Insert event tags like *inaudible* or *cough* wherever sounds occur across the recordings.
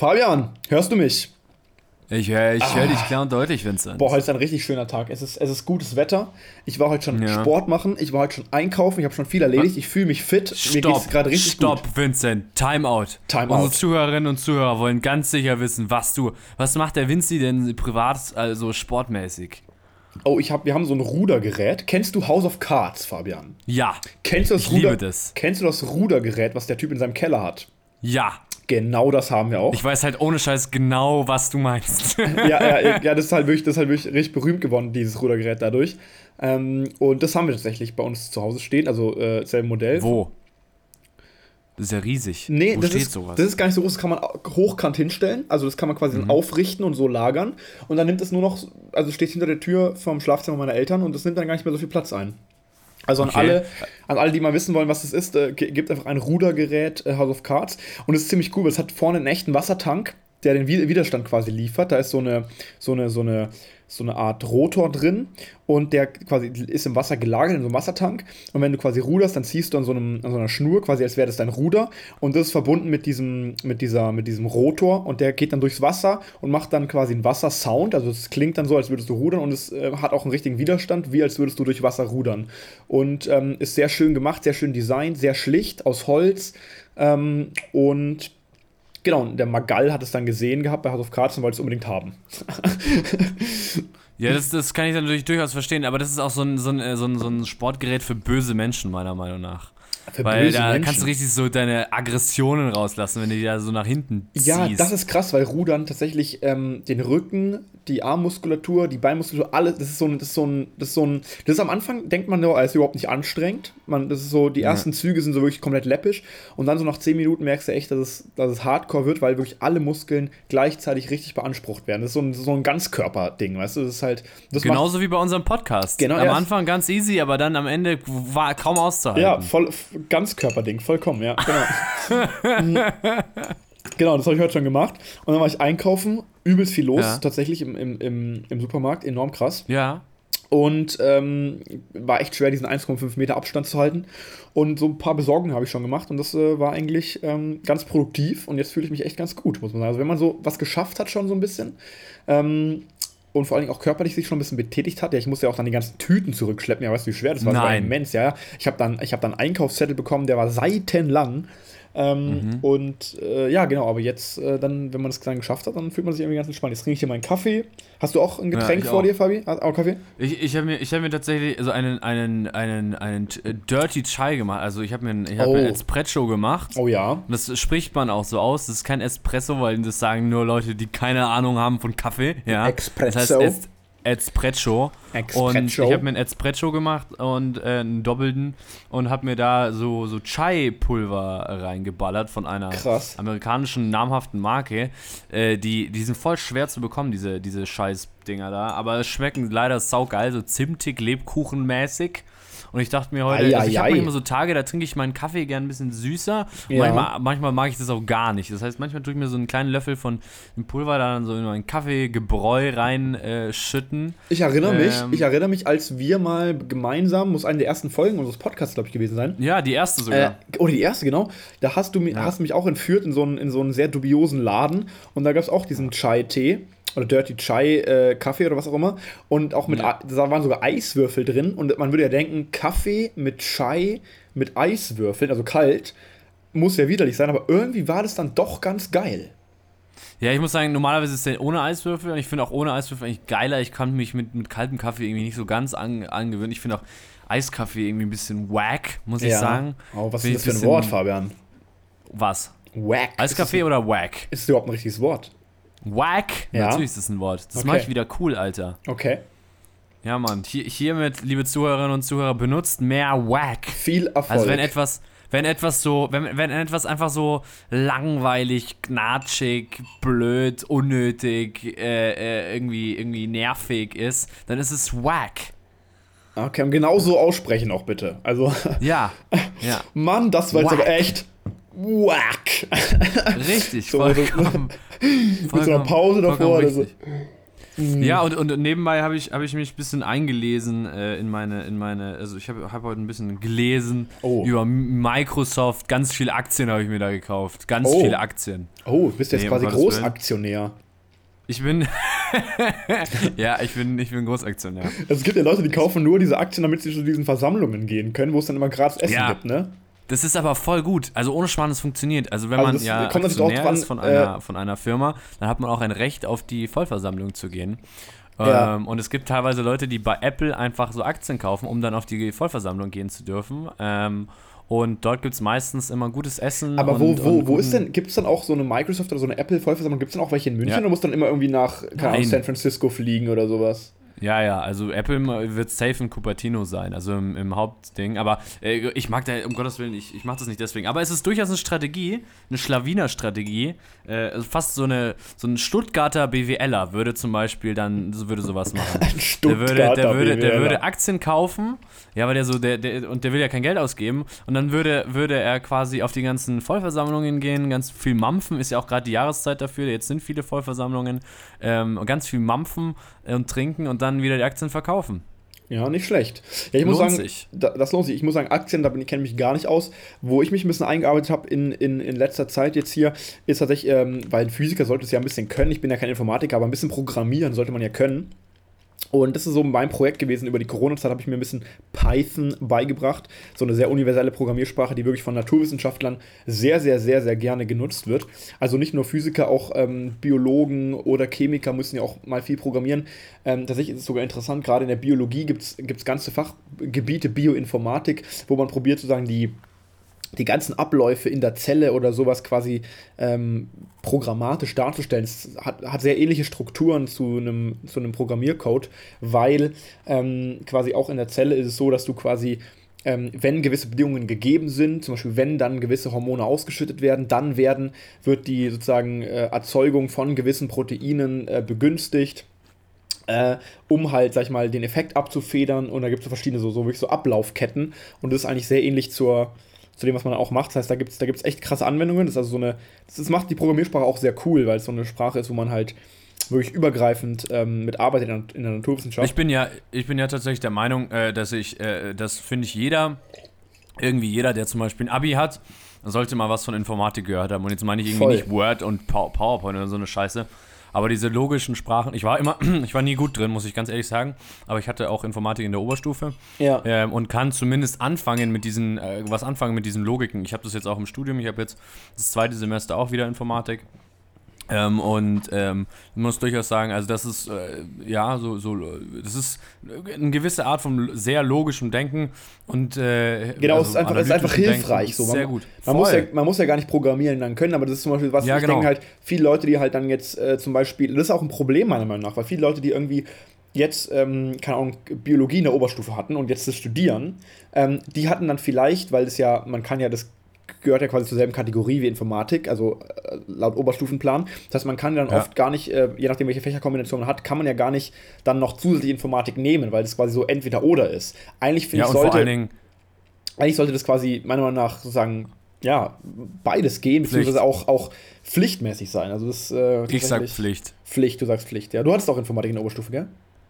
Fabian, hörst du mich? Ich höre ich hör dich klar und deutlich, Vincent. Boah, heute ist ein richtig schöner Tag. Es ist, es ist gutes Wetter. Ich war heute schon Ja. Sport machen, ich war heute schon einkaufen, ich habe schon viel erledigt. Ich fühle mich fit. Mir geht es Stopp, gerade richtig stopp, gut. Vincent. Time out. Time Unsere. Zuhörerinnen und Zuhörer wollen ganz sicher wissen, was du, was macht der Vinci denn privat, also sportmäßig? Oh, ich hab, wir haben so ein Rudergerät. Kennst du House of Cards, Fabian? Ja, Kennst du das Ich liebe Ruder das. Kennst du das Rudergerät, was der Typ in seinem Keller hat? ja. Genau das haben wir auch. Ich weiß halt ohne Scheiß genau, was du meinst. *laughs* ja, ja, ja, das ist halt wirklich, das ist halt wirklich richtig berühmt geworden, dieses Rudergerät dadurch. Ähm, und das haben wir tatsächlich bei uns zu Hause stehen, also äh, selbe Modell. Wo? Das ist ja riesig. Nee, Wo das steht ist, sowas? das ist gar nicht so groß, das kann man hochkant hinstellen. Also das kann man quasi Mhm. dann aufrichten und so lagern. Und dann nimmt es nur noch, also steht hinter der Tür vom Schlafzimmer meiner Eltern und das nimmt dann gar nicht mehr so viel Platz ein. Also an Okay. alle, an alle, die mal wissen wollen, was das ist, äh, gebt einfach ein Rudergerät äh, House of Cards. Und es ist ziemlich cool, weil es hat vorne einen echten Wassertank, der den Wi- Widerstand quasi liefert. Da ist so eine, so eine, so eine, so eine Art Rotor drin und der quasi ist im Wasser gelagert in so einem Wassertank. Und wenn du quasi ruderst, dann ziehst du an so, einem, an so einer Schnur, quasi als wäre das dein Ruder. Und das ist verbunden mit diesem, mit dieser, mit diesem Rotor und der geht dann durchs Wasser und macht dann quasi einen Wassersound. Also es klingt dann so, als würdest du rudern und es äh, hat auch einen richtigen Widerstand, wie als würdest du durch Wasser rudern. Und ähm, ist sehr schön gemacht, sehr schön designt, sehr schlicht, aus Holz. Ähm, und genau, und der Magal hat es dann gesehen gehabt bei House of Cards und wollte es unbedingt haben. Ja, das, das kann ich natürlich durchaus verstehen, aber das ist auch so ein, so ein, äh, so ein, so ein Sportgerät für böse Menschen, meiner Meinung nach. Für Weil da Menschen. kannst du richtig so deine Aggressionen rauslassen, wenn du die da so nach hinten ziehst. Ja, das ist krass, weil Rudern tatsächlich ähm, den Rücken, die Armmuskulatur, die Beinmuskulatur, alles, das ist so ein, das ist so ein, das ist so ein, das ist am Anfang, denkt man nur, es ist überhaupt nicht anstrengend. Man, das ist so, die ersten Züge sind so wirklich komplett läppisch und dann so nach 10 Minuten merkst du echt, dass es, dass es hardcore wird, weil wirklich alle Muskeln gleichzeitig richtig beansprucht werden. Das ist so ein, so ein Ganzkörperding, weißt du, das ist halt, das macht, Genauso wie bei unserem Podcast. Genau, Am ja. Anfang ganz easy, aber dann am Ende war kaum auszuhalten. Ja, voll Ganzkörperding, vollkommen, ja, genau. *laughs* genau, das habe ich heute schon gemacht. Und dann war ich einkaufen, übelst viel los, Ja. tatsächlich im, im, im, im Supermarkt, enorm krass. Ja. Und ähm, war echt schwer, diesen 1,5 Meter Abstand zu halten. Und so ein paar Besorgungen habe ich schon gemacht und das äh, war eigentlich ähm, ganz produktiv und jetzt fühle ich mich echt ganz gut, muss man sagen. Also wenn man so was geschafft hat schon so ein bisschen ähm, und vor allen Dingen auch körperlich sich schon ein bisschen betätigt hat, ja, ich musste ja auch dann die ganzen Tüten zurückschleppen, ja, weißt du, wie schwer das war? Das war Nein. immens, ja. ja. Ich habe dann, ich hab dann einen Einkaufszettel bekommen, der war seitenlang. Ähm, Und äh, ja, genau, aber jetzt, äh, dann, wenn man das dann geschafft hat, dann fühlt man sich irgendwie ganz entspannt. Jetzt trinke ich hier meinen Kaffee. Hast du auch ein Getränk ich vor auch. dir, Fabi? Hast Auch Kaffee? Ich, ich habe mir, ich hab mir tatsächlich also einen, einen, einen, einen äh, Dirty Chai gemacht. Also ich habe mir, ein- ich hab Oh. mir ein Espresso gemacht. Oh ja. Das spricht man auch so aus. Das ist kein Espresso, weil das sagen nur Leute, die keine Ahnung haben von Kaffee. Ja. Espresso. Das heißt es Espresso. Und ich habe mir einen Espresso gemacht und äh, einen doppelten und habe mir da so, so Chai-Pulver reingeballert von einer Krass. amerikanischen namhaften Marke. Äh, die, die sind voll schwer zu bekommen, diese, diese Scheiß-Dinger da. Aber es schmecken leider saugeil, so zimtig, lebkuchenmäßig. Und ich dachte mir heute, Ei, also ich habe manchmal so Tage, da trinke ich meinen Kaffee gern ein bisschen süßer. Und Ja. manchmal, manchmal mag ich das auch gar nicht. Das heißt, manchmal tue ich mir so einen kleinen Löffel von dem Pulver da dann so in meinen Kaffeegebräu reinschütten. Äh. Ich erinnere mich, Ähm. ich erinnere mich, als wir mal gemeinsam, muss eine der ersten Folgen unseres Podcasts, glaube ich, gewesen sein. ja, die erste Äh, sogar. oder die erste, genau. Da hast du, mi- hast mich auch entführt in so einen, in so einen sehr dubiosen Laden. Und da gab es auch diesen Chai-Tee oder Dirty Chai äh, Kaffee oder was auch immer. Und auch mit, Ja. Da waren sogar Eiswürfel drin. Und man würde ja denken, Kaffee mit Chai mit Eiswürfeln, also kalt, muss ja widerlich sein. Aber irgendwie war das dann doch ganz geil. Ja, ich muss sagen, normalerweise ist der ohne Eiswürfel und ich finde auch ohne Eiswürfel eigentlich geiler. Ich kann mich mit, mit kaltem Kaffee irgendwie nicht so ganz an, angewöhnen. Ich finde auch Eiskaffee irgendwie ein bisschen wack, muss ich sagen. Oh, was ist das für ein Wort, Fabian? Was? Wack. Eiskaffee oder wack? ist das überhaupt ein richtiges Wort? Wack? Ja. Natürlich ist das ein Wort. Das Okay. mache ich wieder cool, Alter. Okay. Ja, Mann. Hier, hiermit, liebe Zuhörerinnen und Zuhörer, benutzt mehr wack. Viel Erfolg. Also wenn etwas, wenn etwas so, wenn, wenn etwas einfach so langweilig, gnatschig, blöd, unnötig, äh, äh, irgendwie, irgendwie nervig ist, dann ist es wack. Okay, und genau so aussprechen auch bitte. Also, Ja, *laughs* ja, Mann, das war jetzt aber echt whack. richtig. So, vollkommen, *laughs* Mit so einer Pause davor so. richtig. Mhm. Ja, und, und nebenbei habe ich, hab ich mich ein bisschen eingelesen äh, in meine, in meine, also ich habe hab heute ein bisschen gelesen oh. über Microsoft. Ganz viele Aktien habe ich mir da gekauft. Ganz oh. viele Aktien. Oh, bist du jetzt nee, quasi Großaktionär. Ich bin. *laughs* ja, ich bin, ich bin Großaktionär. Also es gibt ja Leute, die kaufen nur diese Aktien, damit sie zu diesen Versammlungen gehen können, wo es dann immer gratis Essen ja. gibt, ne? Das ist aber voll gut. Also ohne Schwan, es funktioniert. Also wenn also man ja Aktionär dran, ist von einer, äh, von einer Firma, dann hat man auch ein Recht, auf die Vollversammlung zu gehen. Ja. Ähm, und es gibt teilweise Leute, die bei Apple einfach so Aktien kaufen, um dann auf die Vollversammlung gehen zu dürfen. Ähm, und dort gibt es meistens immer gutes Essen. Aber und, wo, wo, wo ist denn, gibt es dann auch so eine Microsoft oder so eine Apple-Vollversammlung? Gibt es dann auch welche in München ja. oder muss dann immer irgendwie nach Ahnung, San Francisco fliegen oder sowas? Ja, ja, also Apple wird safe in Cupertino sein, also im, im Hauptding. Aber äh, ich mag da, um Gottes Willen, ich, ich mache das nicht deswegen. Aber es ist durchaus eine Strategie, eine Schlawiner-Strategie. Äh, also fast so, eine, so ein Stuttgarter BWLer würde zum Beispiel dann würde sowas machen. *laughs* Ein Stuttgarter der würde, der würde, der würde Aktien kaufen, ja, weil der so, der, der, und der will ja kein Geld ausgeben. Und dann würde, würde er quasi auf die ganzen Vollversammlungen gehen, ganz viel mampfen, ist ja auch gerade die Jahreszeit dafür. Jetzt sind viele Vollversammlungen, ähm, ganz viel mampfen und trinken und dann wieder die Aktien verkaufen. Ja, nicht schlecht. Ja, ich muss lohnt sagen, sich. das lohnt sich. Ich muss sagen, Aktien, da bin ich kenne mich gar nicht aus. Wo ich mich ein bisschen eingearbeitet habe in, in, in letzter Zeit jetzt hier, ist tatsächlich, ähm, weil Physiker sollte es ja ein bisschen können. Ich bin ja kein Informatiker, aber ein bisschen programmieren sollte man ja können. Und das ist so mein Projekt gewesen. Über die Corona-Zeit habe ich mir ein bisschen Python beigebracht. So eine sehr universelle Programmiersprache, die wirklich von Naturwissenschaftlern sehr, sehr, sehr, sehr gerne genutzt wird. Also nicht nur Physiker, auch ähm, Biologen oder Chemiker müssen ja auch mal viel programmieren. Ähm, tatsächlich ist es sogar interessant, gerade in der Biologie gibt es ganze Fachgebiete, Bioinformatik, wo man probiert sozusagen die die ganzen Abläufe in der Zelle oder sowas quasi ähm, programmatisch darzustellen. Es hat, hat sehr ähnliche Strukturen zu einem, zu einem Programmiercode, weil ähm, quasi auch in der Zelle ist es so, dass du quasi ähm, wenn gewisse Bedingungen gegeben sind, zum Beispiel wenn dann gewisse Hormone ausgeschüttet werden, dann werden, wird die sozusagen äh, Erzeugung von gewissen Proteinen äh, begünstigt, äh, um halt, sag ich mal, den Effekt abzufedern. Und da gibt es so verschiedene so, so wirklich so Ablaufketten. Und das ist eigentlich sehr ähnlich zur, zu dem, was man auch macht. Das heißt, da gibt es da gibt's echt krasse Anwendungen. Das ist also so eine, das, das macht die Programmiersprache auch sehr cool, weil es so eine Sprache ist, wo man halt wirklich übergreifend ähm, mit arbeitet in, in der Naturwissenschaft. Ich bin ja, ich bin ja tatsächlich der Meinung, äh, dass ich, äh, das finde ich jeder, irgendwie jeder, der zum Beispiel ein Abi hat, sollte mal was von Informatik gehört haben. Und jetzt meine ich irgendwie Voll. nicht Word und PowerPoint oder so eine Scheiße, aber diese logischen Sprachen, ich war immer, *clears throat* ich war nie gut drin, muss ich ganz ehrlich sagen. Aber ich hatte auch Informatik in der Oberstufe. Ja. Ähm, und kann zumindest anfangen mit diesen, äh, was anfangen mit diesen Logiken. Ich habe das jetzt auch im Studium, ich habe jetzt das zweite Semester auch wieder Informatik. Ähm, und ähm, ich muss durchaus sagen, also das ist äh, ja so, so, das ist eine gewisse Art von sehr logischem Denken und äh, genau, also es ist einfach, es ist einfach hilfreich. So. Man, sehr gut. Man muss, ja, man muss ja gar nicht programmieren dann können, aber das ist zum Beispiel was, ja, ich genau. denke halt, viele Leute, die halt dann jetzt äh, zum Beispiel, das ist auch ein Problem meiner Meinung nach, weil viele Leute, die irgendwie jetzt, ähm, keine Ahnung, Biologie in der Oberstufe hatten und jetzt das studieren, ähm, die hatten dann vielleicht, weil das ja, man kann ja das gehört ja quasi zur selben Kategorie wie Informatik, also äh, laut Oberstufenplan. Das heißt, man kann dann ja. oft gar nicht, äh, je nachdem, welche Fächerkombination man hat, kann man ja gar nicht dann noch zusätzlich Informatik nehmen, weil das quasi so entweder oder ist. Eigentlich finde ja, ich, sollte, eigentlich sollte das quasi meiner Meinung nach sozusagen ja, beides gehen, beziehungsweise auch, auch pflichtmäßig sein. Also das, äh, ich sag Pflicht. Pflicht, du sagst Pflicht, ja. Du hattest auch Informatik in der Oberstufe, gell?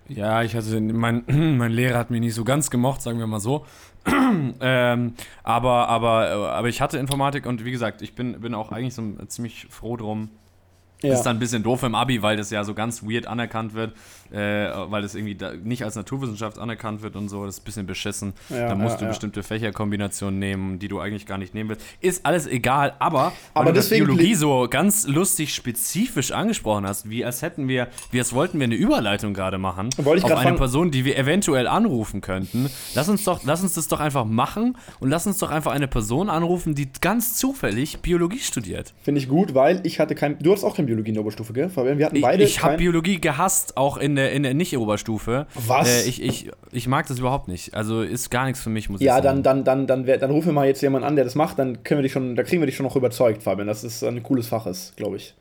Ja, ich hatte, mein, *clears throat* mein Lehrer hat mich nicht so ganz gemocht, sagen wir mal so. *clears throat* ähm, aber, aber, aber ich hatte Informatik und wie gesagt, ich bin, bin auch eigentlich so ziemlich froh drum, ja. Ist dann ein bisschen doof im Abi, weil das ja so ganz weird anerkannt wird, äh, weil das irgendwie nicht als Naturwissenschaft anerkannt wird und so. Das ist ein bisschen beschissen. Ja, da musst ja, du bestimmte Fächerkombinationen nehmen, die du eigentlich gar nicht nehmen willst. Ist alles egal, aber, aber du Biologie so ganz lustig spezifisch angesprochen hast, wie als hätten wir, wie als wollten wir eine Überleitung gerade machen auf eine Person, die wir eventuell anrufen könnten. Lass uns doch, lass uns das doch einfach machen und lass uns doch einfach eine Person anrufen, die ganz zufällig Biologie studiert. Finde ich gut, weil ich hatte kein, du hast auch kein Biologie in der Oberstufe, gell? Fabian, wir hatten beide. Ich, ich habe Biologie gehasst, auch in der, in der Nicht-Oberstufe. Was? Äh, ich, ich, ich mag das überhaupt nicht. Also ist gar nichts für mich, muss ja, ich sagen. Ja, dann, dann, dann, dann, dann rufen wir mal jetzt jemanden an, der das macht, dann können wir dich schon, da kriegen wir dich schon noch überzeugt, Fabian, dass es ein cooles Fach ist, glaube ich.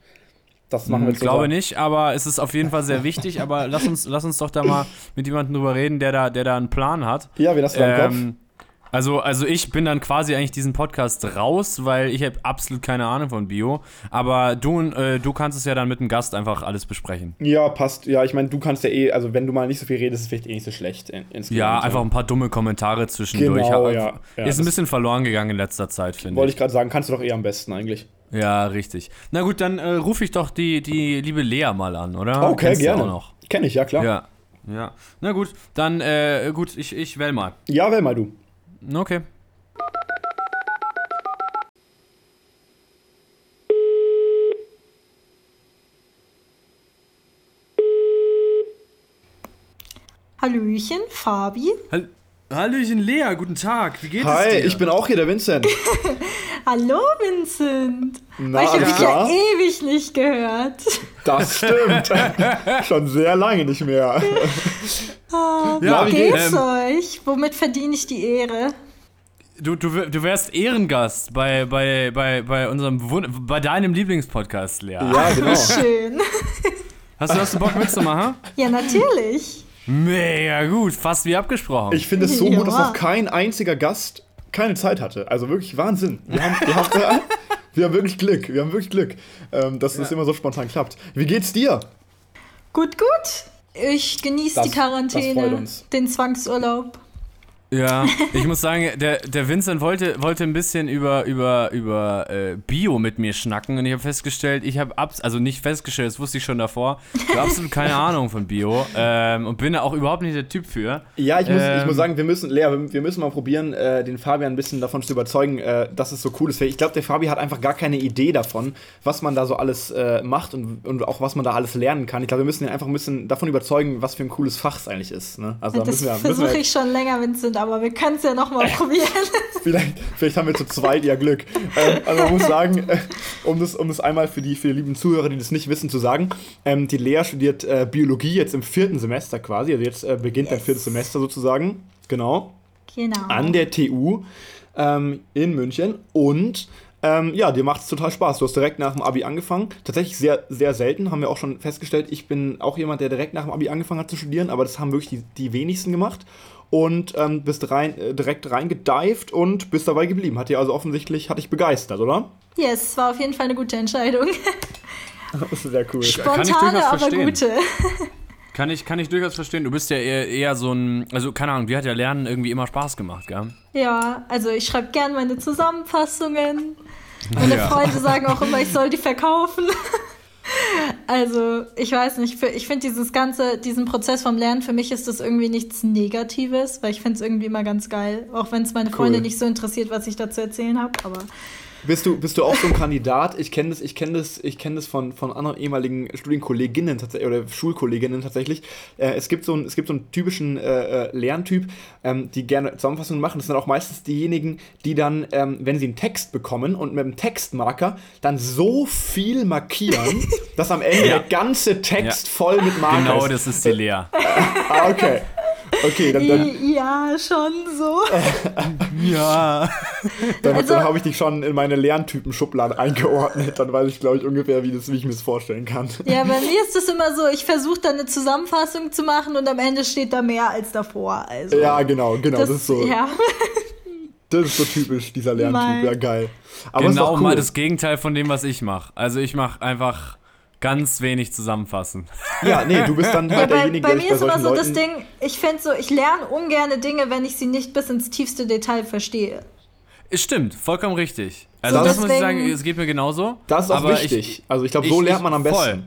Das machen wir hm, jetzt Ich glaube nicht, aber es ist auf jeden Fall sehr wichtig. aber lass uns, lass uns doch da mal mit jemandem drüber reden, der da, der da einen Plan hat. Ja, wie das ähm, Kopf? Also, also ich bin dann quasi eigentlich diesen Podcast raus, weil ich habe absolut keine Ahnung von Bio. Aber du, äh, du kannst es ja dann mit dem Gast einfach alles besprechen. Ja, passt. Ja, ich meine, du kannst ja eh, also wenn du mal nicht so viel redest, ist es vielleicht eh nicht so schlecht. In, ja, einfach ein paar dumme Kommentare zwischendurch. Genau, ja, ja, ist ein bisschen verloren gegangen in letzter Zeit, finde ich. Wollte ich gerade sagen, kannst du doch eh am besten eigentlich. Ja, richtig. Na gut, dann äh, rufe ich doch die, die liebe Lea mal an, oder? Okay, Kennst gerne. noch? Kenn ich, ja klar. Ja, ja. Na gut, dann äh, gut, ich, ich wähl mal. Ja, wähl mal du. Okay. Hallöchen, Fabi. Hall Hallöchen, Lea, guten Tag. Wie geht Hi, es dir? Hi, ich bin auch hier, der Vincent. *laughs* Hallo, Vincent. Na, ich habe dich ja ewig nicht gehört. Das stimmt. *laughs* Schon sehr lange nicht mehr. Oh, *laughs* ja, wie geht's ähm, euch? Womit verdiene ich die Ehre? Du, du, du wärst Ehrengast bei, bei, bei, bei unserem bei deinem Lieblingspodcast, Lea. Ja, genau. *laughs* Schön. Hast du, hast du Bock mitzumachen? Ja, natürlich. Mega gut, fast wie abgesprochen. Ich finde es so ja. gut, dass noch kein einziger Gast keine Zeit hatte. Also wirklich Wahnsinn. Wir haben, wir haben, wir haben wirklich Glück. Wir haben wirklich Glück, ähm, dass ja. das immer so spontan klappt. Wie geht's dir? Gut, gut. Ich genieße die Quarantäne, den Zwangsurlaub. Ja, ich muss sagen, der, der Vincent wollte, wollte ein bisschen über, über, über äh, Bio mit mir schnacken und ich habe festgestellt, ich habe, also nicht festgestellt, das wusste ich schon davor, ich habe absolut keine *laughs* Ahnung von Bio ähm, und bin da auch überhaupt nicht der Typ für. Ja, ich muss, ähm, ich muss ähm, sagen, wir müssen, Lea, wir müssen mal probieren, äh, den Fabian ein bisschen davon zu überzeugen, äh, dass es so cool ist. Ich glaube, der Fabi hat einfach gar keine Idee davon, was man da so alles äh, macht und, und auch was man da alles lernen kann. Ich glaube, wir müssen ihn einfach ein bisschen davon überzeugen, was für ein cooles Fach es eigentlich ist. Ne? Also, das versuche ich schon länger, Vincent, aber wir können es ja nochmal *laughs* probieren. vielleicht, vielleicht haben wir zu zweit ja Glück. Ähm, also man muss sagen, äh, um, das, um das einmal für die, für die lieben Zuhörer, die das nicht wissen, zu sagen, ähm, die Lea studiert äh, Biologie jetzt im vierten Semester quasi, also jetzt äh, beginnt yes. ein viertes Semester sozusagen, genau. Genau. An der TU ähm, in München und ähm, ja, dir macht es total Spaß. Du hast direkt nach dem Abi angefangen. Tatsächlich sehr, sehr selten, haben wir auch schon festgestellt. Ich bin auch jemand, der direkt nach dem Abi angefangen hat zu studieren, aber das haben wirklich die, die wenigsten gemacht und ähm, bist rein, äh, direkt reingedived und bist dabei geblieben. Hat dir also offensichtlich, hat dich begeistert, oder? Yes, war auf jeden Fall eine gute Entscheidung. *laughs* das ist sehr cool. Spontane, aber gute. *laughs* Kann ich, kann ich durchaus verstehen. Du bist ja eher, eher so ein, also keine Ahnung, dir hat ja Lernen irgendwie immer Spaß gemacht, gell? Ja, also ich schreibe gern meine Zusammenfassungen. Meine ja. Freunde sagen auch immer, ich soll die verkaufen. *laughs* Also, ich weiß nicht, ich finde dieses ganze, diesen Prozess vom Lernen, für mich ist das irgendwie nichts Negatives, weil ich finde es irgendwie immer ganz geil, auch wenn es meine Freunde nicht so interessiert, was ich dazu erzählen habe, aber bist du, bist du auch so ein Kandidat? Ich kenne das, ich kenn das, ich kenn das von, von anderen ehemaligen Studienkolleginnen oder Schulkolleginnen tatsächlich. Äh, es, gibt so ein, es gibt so einen typischen äh, äh, Lerntyp, ähm, die gerne Zusammenfassungen machen. Das sind auch meistens diejenigen, die dann, ähm, wenn sie einen Text bekommen und mit einem Textmarker dann so viel markieren, *laughs* dass am Ende ja. der ganze Text ja. voll mit Marker genau, ist. Genau, das ist die Lea. ah, okay. Okay, dann. dann ja, schon so. *laughs* ja. Dann, also, dann habe ich dich schon in meine Lerntypen-Schublade eingeordnet. Dann weiß ich, glaube ich, ungefähr, wie, das, wie ich mir das vorstellen kann. Ja, bei mir ist es immer so, ich versuche dann eine Zusammenfassung zu machen und am Ende steht da mehr als davor. Also, ja, genau, genau. Das, das ist so. Ja. Das ist so typisch, dieser Lerntyp. Mein. Ja, geil. Aber genau cool. mal das Gegenteil von dem, was ich mache. Also ich mache einfach ganz wenig zusammenfassen. Ja, nee, du bist dann halt ja, bei, derjenige, bei der mir ist immer so das Ding, ich finde so, ich lerne ungerne Dinge, wenn ich sie nicht bis ins tiefste Detail verstehe. Es stimmt, vollkommen richtig. Also so, das deswegen, muss ich sagen, es geht mir genauso. Das ist auch wichtig. Ich, also ich glaube, so lernt man am besten. Voll.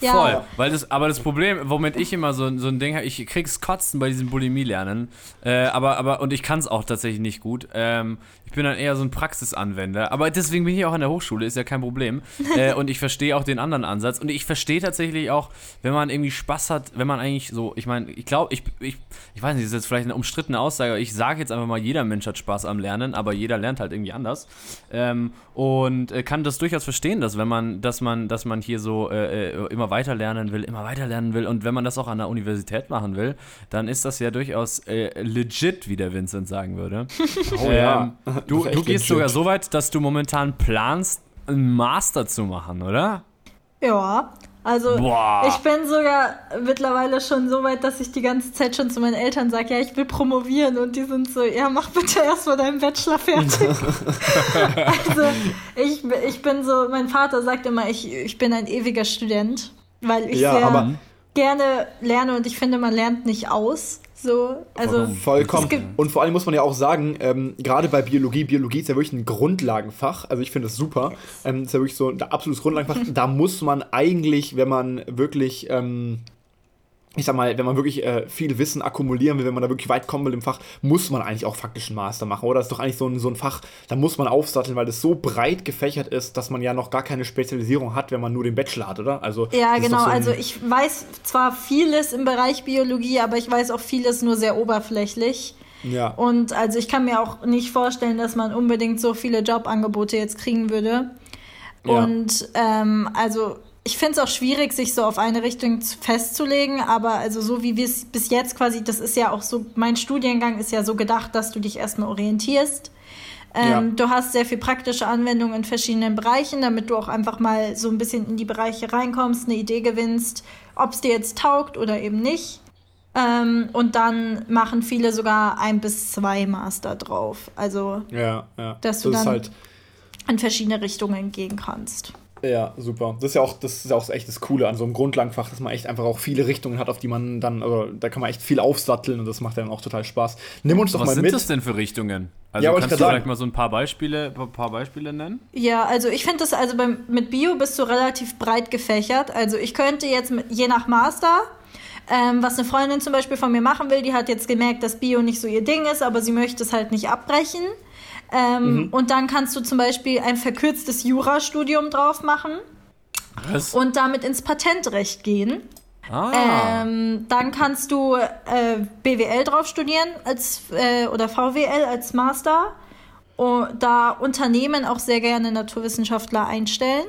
Ja. Voll. Weil das, aber das Problem, womit ich immer so, so ein Ding habe, ich krieg's kotzen bei diesem Bulimie-Lernen. Äh, aber, aber, und ich kann es auch tatsächlich nicht gut. Ähm, ich bin dann eher so ein Praxisanwender. Aber deswegen bin ich auch an der Hochschule, ist ja kein Problem. *laughs* Äh, und ich verstehe auch den anderen Ansatz. Und ich verstehe tatsächlich auch, wenn man irgendwie Spaß hat, wenn man eigentlich so, ich meine, ich glaube, ich, ich, ich weiß nicht, das ist jetzt vielleicht eine umstrittene Aussage, aber ich sage jetzt einfach mal, jeder Mensch hat Spaß am Lernen, aber jeder lernt halt irgendwie anders. Ähm, und äh, kann das durchaus verstehen, dass wenn man, dass man, dass man hier so äh, äh, immer weiter lernen will, immer weiter lernen will. Und wenn man das auch an der Universität machen will, dann ist das ja durchaus äh, legit, wie der Vincent sagen würde. *laughs* Oh ähm, ja. *laughs* Du, du gehst sogar so weit, dass du momentan planst, einen Master zu machen, oder? Ja, Also Boah. ich bin sogar mittlerweile schon so weit, dass ich die ganze Zeit schon zu meinen Eltern sage, ja, ich will promovieren und die sind so, ja, mach bitte erstmal deinen Bachelor fertig. *laughs* also ich, ich bin so, mein Vater sagt immer, ich, ich bin ein ewiger Student, weil ich Ja, sehr aber- gerne lerne und ich finde, man lernt nicht aus. So, also Vollkommen. Und vor allem muss man ja auch sagen, ähm, gerade bei Biologie, Biologie ist ja wirklich ein Grundlagenfach. Also ich finde das super. Ähm, ist ja wirklich so ein absolutes Grundlagenfach. *laughs* da muss man eigentlich, wenn man wirklich, ähm, ich sag mal, wenn man wirklich äh, viel Wissen akkumulieren will, wenn man da wirklich weit kommen will im Fach, muss man eigentlich auch faktisch einen Master machen, oder? Das ist doch eigentlich so ein, so ein Fach, da muss man aufsatteln, weil das so breit gefächert ist, dass man ja noch gar keine Spezialisierung hat, wenn man nur den Bachelor hat, oder? Also, Ja, genau. so also ich weiß zwar vieles im Bereich Biologie, aber ich weiß auch vieles nur sehr oberflächlich. Ja. Und also ich kann mir auch nicht vorstellen, dass man unbedingt so viele Jobangebote jetzt kriegen würde. Ja. Und ähm, also ich finde es auch schwierig, sich so auf eine Richtung zu- festzulegen, aber also so wie wir es bis jetzt quasi, das ist ja auch so, mein Studiengang ist ja so gedacht, dass du dich erstmal orientierst. Ähm, Ja. Du hast sehr viel praktische Anwendungen in verschiedenen Bereichen, damit du auch einfach mal so ein bisschen in die Bereiche reinkommst, eine Idee gewinnst, ob es dir jetzt taugt oder eben nicht. Ähm, und dann machen viele sogar ein bis zwei Master drauf. Also Ja, ja. Dass du das dann- halt. in verschiedene Richtungen gehen kannst. Ja, super. Das ist ja auch, das ist ja auch echt das Coole an so einem Grundlagenfach, dass man echt einfach auch viele Richtungen hat, auf die man dann, also da kann man echt viel aufsatteln und das macht dann auch total Spaß. Nimm uns doch Was mal sind mit. das denn für Richtungen? Also Ja, kannst du vielleicht sagen. mal so ein paar Beispiele, ein paar Beispiele nennen? Ja, also ich finde das, also beim, mit Bio bist du relativ breit gefächert. Also ich könnte jetzt mit, je nach Master, ähm, was eine Freundin zum Beispiel von mir machen will, die hat jetzt gemerkt, dass Bio nicht so ihr Ding ist, aber sie möchte es halt nicht abbrechen. Ähm, Und dann kannst du zum Beispiel ein verkürztes Jurastudium drauf machen Was? und damit ins Patentrecht gehen. ah. Ähm, dann kannst du äh, BWL drauf studieren als, äh, oder VWL als Master. Und da Unternehmen auch sehr gerne Naturwissenschaftler einstellen.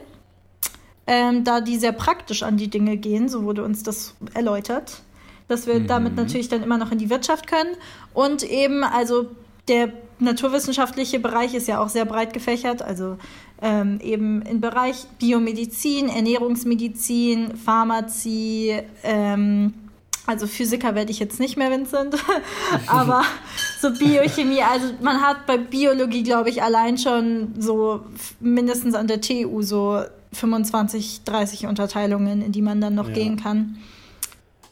Ähm, da die sehr praktisch an die Dinge gehen, so wurde uns das erläutert. Dass wir damit natürlich dann immer noch in die Wirtschaft können. Und eben, also der naturwissenschaftliche Bereich ist ja auch sehr breit gefächert. Also ähm, eben im Bereich Biomedizin, Ernährungsmedizin, Pharmazie, ähm, also Physiker werde ich jetzt nicht mehr, Vincent, *laughs* aber so Biochemie, also man hat bei Biologie, glaube ich, allein schon so mindestens an der TU so 25, 30 Unterteilungen, in die man dann noch Ja. gehen kann.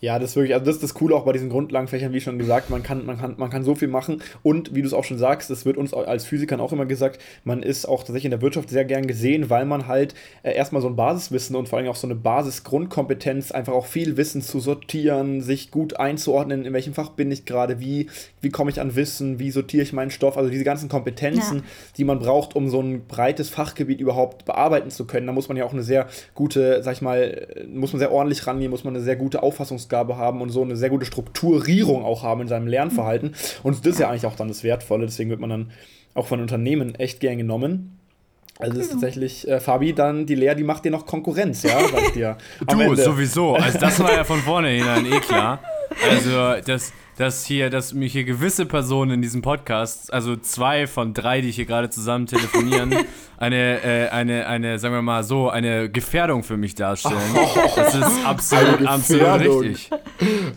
Ja, das ist wirklich, also das ist das Coole auch bei diesen Grundlagenfächern, wie schon gesagt, man kann, man kann, man kann so viel machen und wie du es auch schon sagst, das wird uns als Physikern auch immer gesagt, man ist auch tatsächlich in der Wirtschaft sehr gern gesehen, weil man halt äh, erstmal so ein Basiswissen und vor allem auch so eine Basisgrundkompetenz, einfach auch viel Wissen zu sortieren, sich gut einzuordnen, in welchem Fach bin ich gerade, wie, wie komme ich an Wissen, wie sortiere ich meinen Stoff, also diese ganzen Kompetenzen, Ja. die man braucht, um so ein breites Fachgebiet überhaupt bearbeiten zu können. Da muss man ja auch eine sehr gute, sag ich mal, äh, muss man sehr ordentlich rangehen, muss man eine sehr gute Auffassungsgabe haben und so eine sehr gute Strukturierung auch haben in seinem Lernverhalten. Und das ist ja eigentlich auch dann das Wertvolle, deswegen wird man dann auch von Unternehmen echt gern genommen. Also das ist tatsächlich, äh, Fabi, dann die Lea, die macht dir noch Konkurrenz, ja, sag ich dir. *laughs* Du, Ende. sowieso. Also das war ja von vornherein eh klar. Also, dass, dass hier, dass mich hier gewisse Personen in diesem Podcast, also zwei von drei, die hier gerade zusammen telefonieren, *laughs* eine, äh, eine, eine, sagen wir mal so, eine Gefährdung für mich darstellen. *laughs* Das ist absolut, absolut richtig.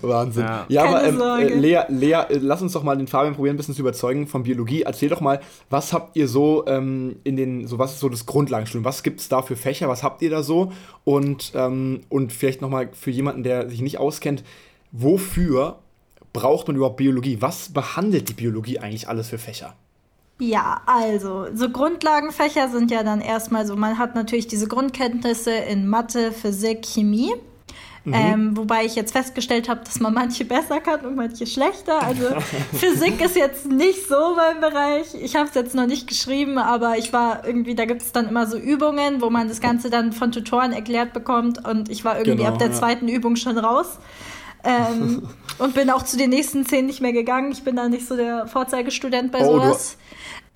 Wahnsinn. Ja. Ja, aber ähm, äh, Lea, Lea äh, lass uns doch mal den Fabian probieren, ein bisschen zu überzeugen von Biologie. Erzähl doch mal, was habt ihr so ähm, in den, so was ist so das Grundlagenstudium? Was gibt es da für Fächer? Was habt ihr da so? Und, ähm, und vielleicht nochmal für jemanden, der sich nicht auskennt, wofür braucht man überhaupt Biologie? Was behandelt die Biologie eigentlich alles für Fächer? Ja, also, so Grundlagenfächer sind ja dann erstmal so, man hat natürlich diese Grundkenntnisse in Mathe, Physik, Chemie. Ähm, wobei ich jetzt festgestellt habe, dass man manche besser kann und manche schlechter. Also *laughs* Physik ist jetzt nicht so mein Bereich. Ich habe es jetzt noch nicht geschrieben, aber ich war irgendwie, da gibt es dann immer so Übungen, wo man das Ganze dann von Tutoren erklärt bekommt und ich war irgendwie Genau, ab der ja. zweiten Übung schon raus. Ähm, und bin auch zu den nächsten zehn nicht mehr gegangen. Ich bin da nicht so der Vorzeigestudent bei Oh, du- sowas.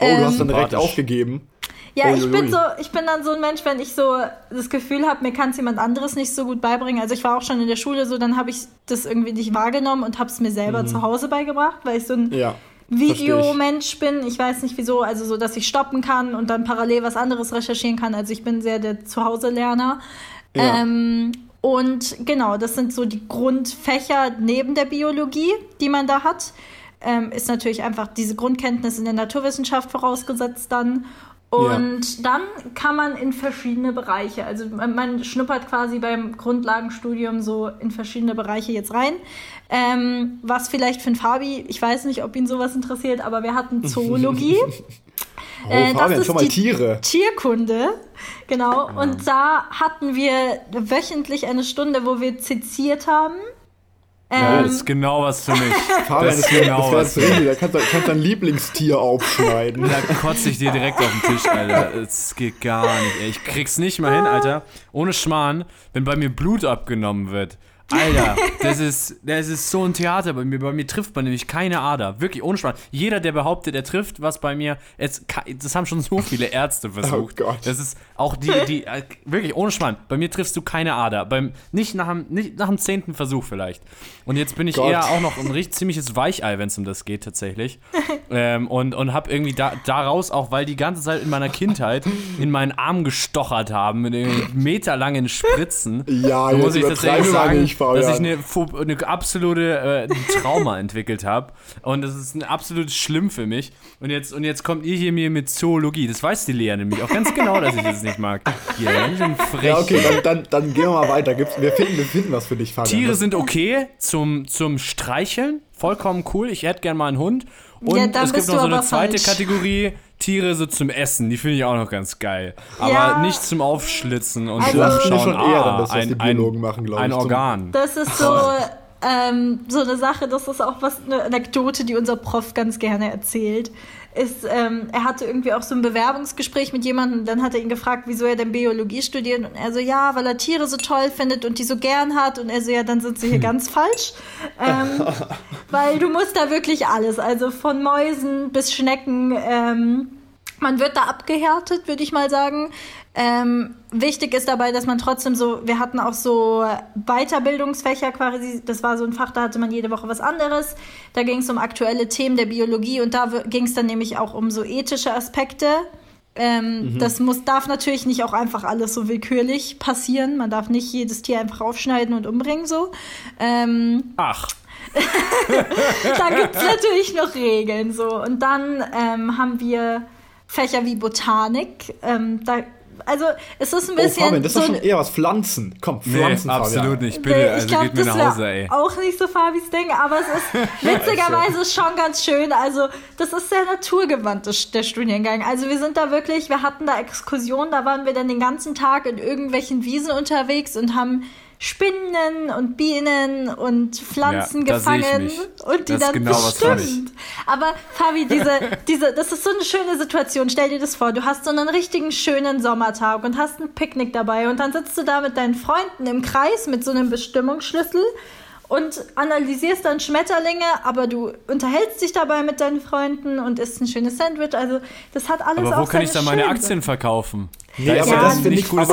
Oh, du hast Ähm, dann direkt aufgegeben. Ja, ich bin so, ich bin dann so ein Mensch, wenn ich so das Gefühl habe, mir kann es jemand anderes nicht so gut beibringen. Also ich war auch schon in der Schule so, dann habe ich das irgendwie nicht wahrgenommen und habe es mir selber zu Hause beigebracht, weil ich so ein Mhm. Ja. Videomensch bin. Ich weiß nicht wieso, also so, dass ich stoppen kann und dann parallel was anderes recherchieren kann. Also ich bin sehr der Zuhause-Lerner. Ja. Ähm, Und genau, das sind so die Grundfächer neben der Biologie, die man da hat. Ähm, ist natürlich einfach diese Grundkenntnis in der Naturwissenschaft vorausgesetzt dann. Und ja. dann kann man in verschiedene Bereiche, also man, schnuppert quasi beim Grundlagenstudium so in verschiedene Bereiche jetzt rein. Ähm, was vielleicht für ein Fabi, ich weiß nicht, ob ihn sowas interessiert, aber wir hatten *laughs* Zoologie. Oh, äh, Fabian, das ist schon mal Tiere. Tierkunde, genau. Ja. Und da hatten wir wöchentlich eine Stunde, wo wir seziert haben. Ja, das ist ähm, genau was für mich. *laughs* Fabian, das ist genau das was. Richtig. Da kannst du kannst dein Lieblingstier aufschneiden. Da kotze ich dir direkt auf den Tisch, Alter. Es geht gar nicht, ey. Ich krieg's nicht mal hin, Alter. Ohne Schmarrn, wenn bei mir Blut abgenommen wird. Alter, *laughs* das ist, das ist so ein Theater bei mir. Bei mir trifft man nämlich keine Ader. Wirklich, ohne Spaß. Jeder, der behauptet, er trifft was bei mir, jetzt, das haben schon so viele Ärzte versucht. Oh Gott. Das ist auch die, die, äh, wirklich, ohne Schmarrn. Bei mir triffst du keine Ader. Beim, nicht, nach dem, nicht nach dem zehnten Versuch vielleicht. Und jetzt bin ich Gott. eher auch noch ein richtig ziemliches Weichei, wenn es um das geht, tatsächlich. *laughs* ähm, und, und hab irgendwie da, daraus auch, weil die ganze Zeit in meiner Kindheit in meinen Arm gestochert haben, mit meterlangen Spritzen. Ja, so muss ich tatsächlich sagen dass ich eine, eine absolute äh, Trauma *laughs* entwickelt habe. Und das ist absolut schlimm für mich. Und jetzt, und jetzt kommt ihr hier mir mit Zoologie. Das weiß die Lea nämlich auch ganz genau, dass ich das nicht mag. Hier, ja, ja, okay, dann, dann, dann gehen wir mal weiter. Gibt's, wir, finden, wir finden was für dich, Fabian. Tiere sind okay zum, zum Streicheln. Vollkommen cool. Ich hätte gerne mal einen Hund. Und ja, es gibt noch so eine zweite falsch. Kategorie. Tiere so zum Essen, die finde ich auch noch ganz geil. Aber ja. nicht zum Aufschlitzen und also, zum Schauen, schon eher dann das, was ein, die Biologen machen, glaube ich. Ein Organ. Das ist so, ähm, so eine Sache, das ist auch was eine Anekdote, die unser Prof ganz gerne erzählt. Ist, ähm, er hatte irgendwie auch so ein Bewerbungsgespräch mit jemandem, dann hat er ihn gefragt, wieso er denn Biologie studiert. Und er so, ja, weil er Tiere so toll findet und die so gern hat. Und er so, ja, dann sind sie hier ganz falsch. Ähm, *laughs* weil du musst da wirklich alles, also von Mäusen bis Schnecken. Ähm, man wird da abgehärtet, würde ich mal sagen. Ähm, wichtig ist dabei, dass man trotzdem so, wir hatten auch so Weiterbildungsfächer quasi, das war so ein Fach, da hatte man jede Woche was anderes. Da ging es um aktuelle Themen der Biologie und da ging es dann nämlich auch um so ethische Aspekte. Ähm, mhm. Das muss, darf natürlich nicht auch einfach alles so willkürlich passieren. Man darf nicht jedes Tier einfach aufschneiden und umbringen so. Ähm, Ach. *laughs* da gibt es natürlich noch Regeln so. Und dann ähm, haben wir Fächer wie Botanik. Ähm, da, also es ist ein bisschen. Oh, Fabian, das ist so schon eher was Pflanzen. Komm, Pflanzen. Nee, absolut nicht. Bitte, nee, also glaub, geht mir nach Hause, ey. Auch nicht so Fabis Ding, aber es ist *laughs* witzigerweise schon ganz schön. Also, das ist sehr naturgewandt, der Studiengang. Also, wir sind da wirklich, wir hatten da Exkursionen, da waren wir dann den ganzen Tag in irgendwelchen Wiesen unterwegs und haben Spinnen und Bienen und Pflanzen ja, gefangen und die das dann genau bestimmt. Aber Fabi, diese, *laughs* diese, das ist so eine schöne Situation. Stell dir das vor, du hast so einen richtigen schönen Sommertag und hast ein Picknick dabei und dann sitzt du da mit deinen Freunden im Kreis mit so einem Bestimmungsschlüssel und analysierst dann Schmetterlinge, aber du unterhältst dich dabei mit deinen Freunden und isst ein schönes Sandwich. Also das hat alles aber wo kann ich dann meine Aktien verkaufen? Nee, aber ja, das finde ich cool.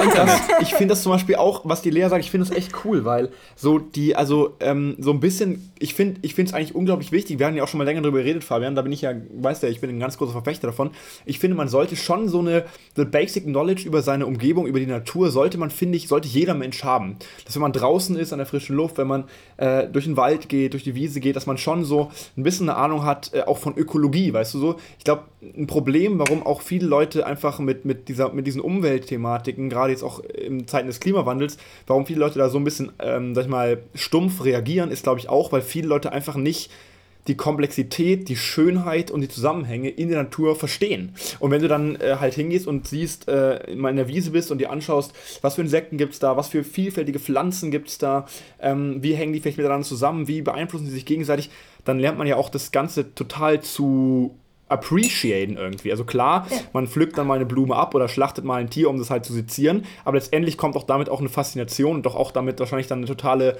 ich finde das zum Beispiel auch, was die Lea sagt, ich finde das echt cool, weil so die, also ähm, so ein bisschen, ich finde ich es eigentlich unglaublich wichtig. Wir haben ja auch schon mal länger darüber geredet, Fabian. Da bin ich ja, weißt du, ich bin ein ganz großer Verfechter davon. Ich finde, man sollte schon so eine the basic knowledge über seine Umgebung, über die Natur, sollte man, finde ich, sollte jeder Mensch haben. Dass wenn man draußen ist, an der frischen Luft, wenn man äh, durch den Wald geht, durch die Wiese geht, dass man schon so ein bisschen eine Ahnung hat, äh, auch von Ökologie, weißt du so. Ich glaube, ein Problem, warum auch viele Leute einfach mit, mit, dieser, mit diesen Umweltthematiken, gerade jetzt auch in Zeiten des Klimawandels, warum viele Leute da so ein bisschen, ähm, sag ich mal, stumpf reagieren, ist, glaube ich, auch, weil viele Leute einfach nicht die Komplexität, die Schönheit und die Zusammenhänge in der Natur verstehen. Und wenn du dann äh, halt hingehst und siehst, äh, mal in der Wiese bist und dir anschaust, was für Insekten gibt es da, was für vielfältige Pflanzen gibt es da, ähm, wie hängen die vielleicht miteinander zusammen, wie beeinflussen sie sich gegenseitig, dann lernt man ja auch das Ganze total zu appreciaten irgendwie. Also klar, ja. man pflückt dann mal eine Blume ab oder schlachtet mal ein Tier, um das halt zu sezieren, aber letztendlich kommt auch damit auch eine Faszination und doch auch damit wahrscheinlich dann eine totale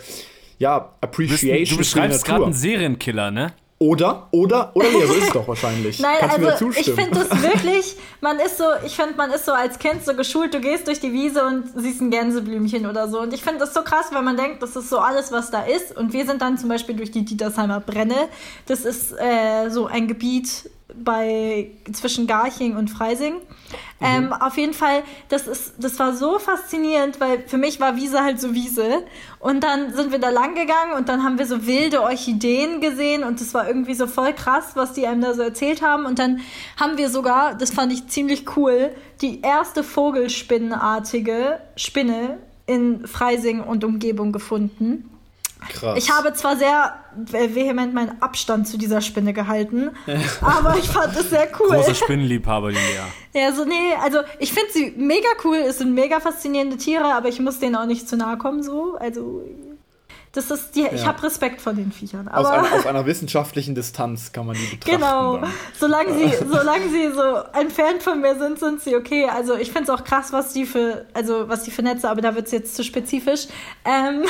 ja, Appreciation. Du beschreibst gerade einen Serienkiller, ne? Oder, oder, oder nee, so ist es doch wahrscheinlich. Nein, Kannst also ich finde das *laughs* wirklich, man ist so, ich finde, man ist so als Kind so geschult, du gehst durch die Wiese und siehst ein Gänseblümchen oder so. Und ich finde das so krass, weil man denkt, das ist so alles, was da ist. Und wir sind dann zum Beispiel durch die Dietersheimer Brenne. Das ist äh, so ein Gebiet, bei zwischen Garching und Freising. Mhm. Ähm, auf jeden Fall, das ist, das war so faszinierend, weil für mich war Wiese halt so Wiese. Und dann sind wir da lang gegangen und dann haben wir so wilde Orchideen gesehen und das war irgendwie so voll krass, was die einem da so erzählt haben. Und dann haben wir sogar, das fand ich ziemlich cool, die erste Vogelspinnenartige Spinne in Freising und Umgebung gefunden. Krass. Ich habe zwar sehr vehement meinen Abstand zu dieser Spinne gehalten, aber ich fand es sehr cool. Große Spinnenliebhaber, die Lea. Ja, so, nee, also ich finde sie mega cool, es sind mega faszinierende Tiere, aber ich muss denen auch nicht zu nahe kommen, so. Also, das ist die, ja. ich habe Respekt vor den Viechern. Aber aus, ein, aus, *laughs* einer wissenschaftlichen Distanz kann man die betrachten. Genau. Dann. Solange sie, solange sie so ein Fan von mir sind, sind sie okay. Also ich finde es auch krass, was die für, also was die für Netze, aber da wird es jetzt zu spezifisch. Ähm,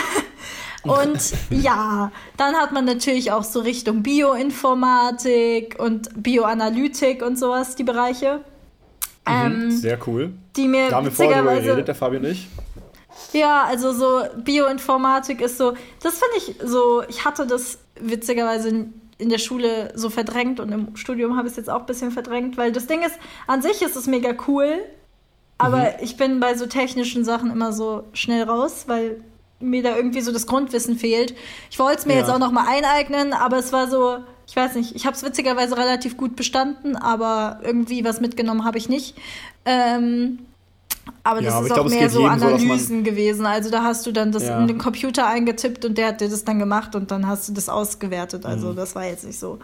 und ja, dann hat man natürlich auch so Richtung Bioinformatik und Bioanalytik und sowas, die Bereiche. Mhm, ähm, sehr cool. Die mir da haben wir vorher darüber geredet, der Fabio nicht. Ja, also so Bioinformatik ist so, das finde ich so, ich hatte das witzigerweise in der Schule so verdrängt und im Studium habe ich es jetzt auch ein bisschen verdrängt, weil das Ding ist, an sich ist es mega cool, aber mhm. ich bin bei so technischen Sachen immer so schnell raus, weil mir da irgendwie so das Grundwissen fehlt. Ich wollte es mir ja. jetzt auch noch mal eineignen, aber es war so, ich weiß nicht, ich habe es witzigerweise relativ gut bestanden, aber irgendwie was mitgenommen habe ich nicht. Ähm, aber das ja, aber ist auch glaub, mehr so Analysen so, gewesen. Also da hast du dann das ja. in den Computer eingetippt und der hat dir das dann gemacht und dann hast du das ausgewertet. Also mhm. das war jetzt nicht so.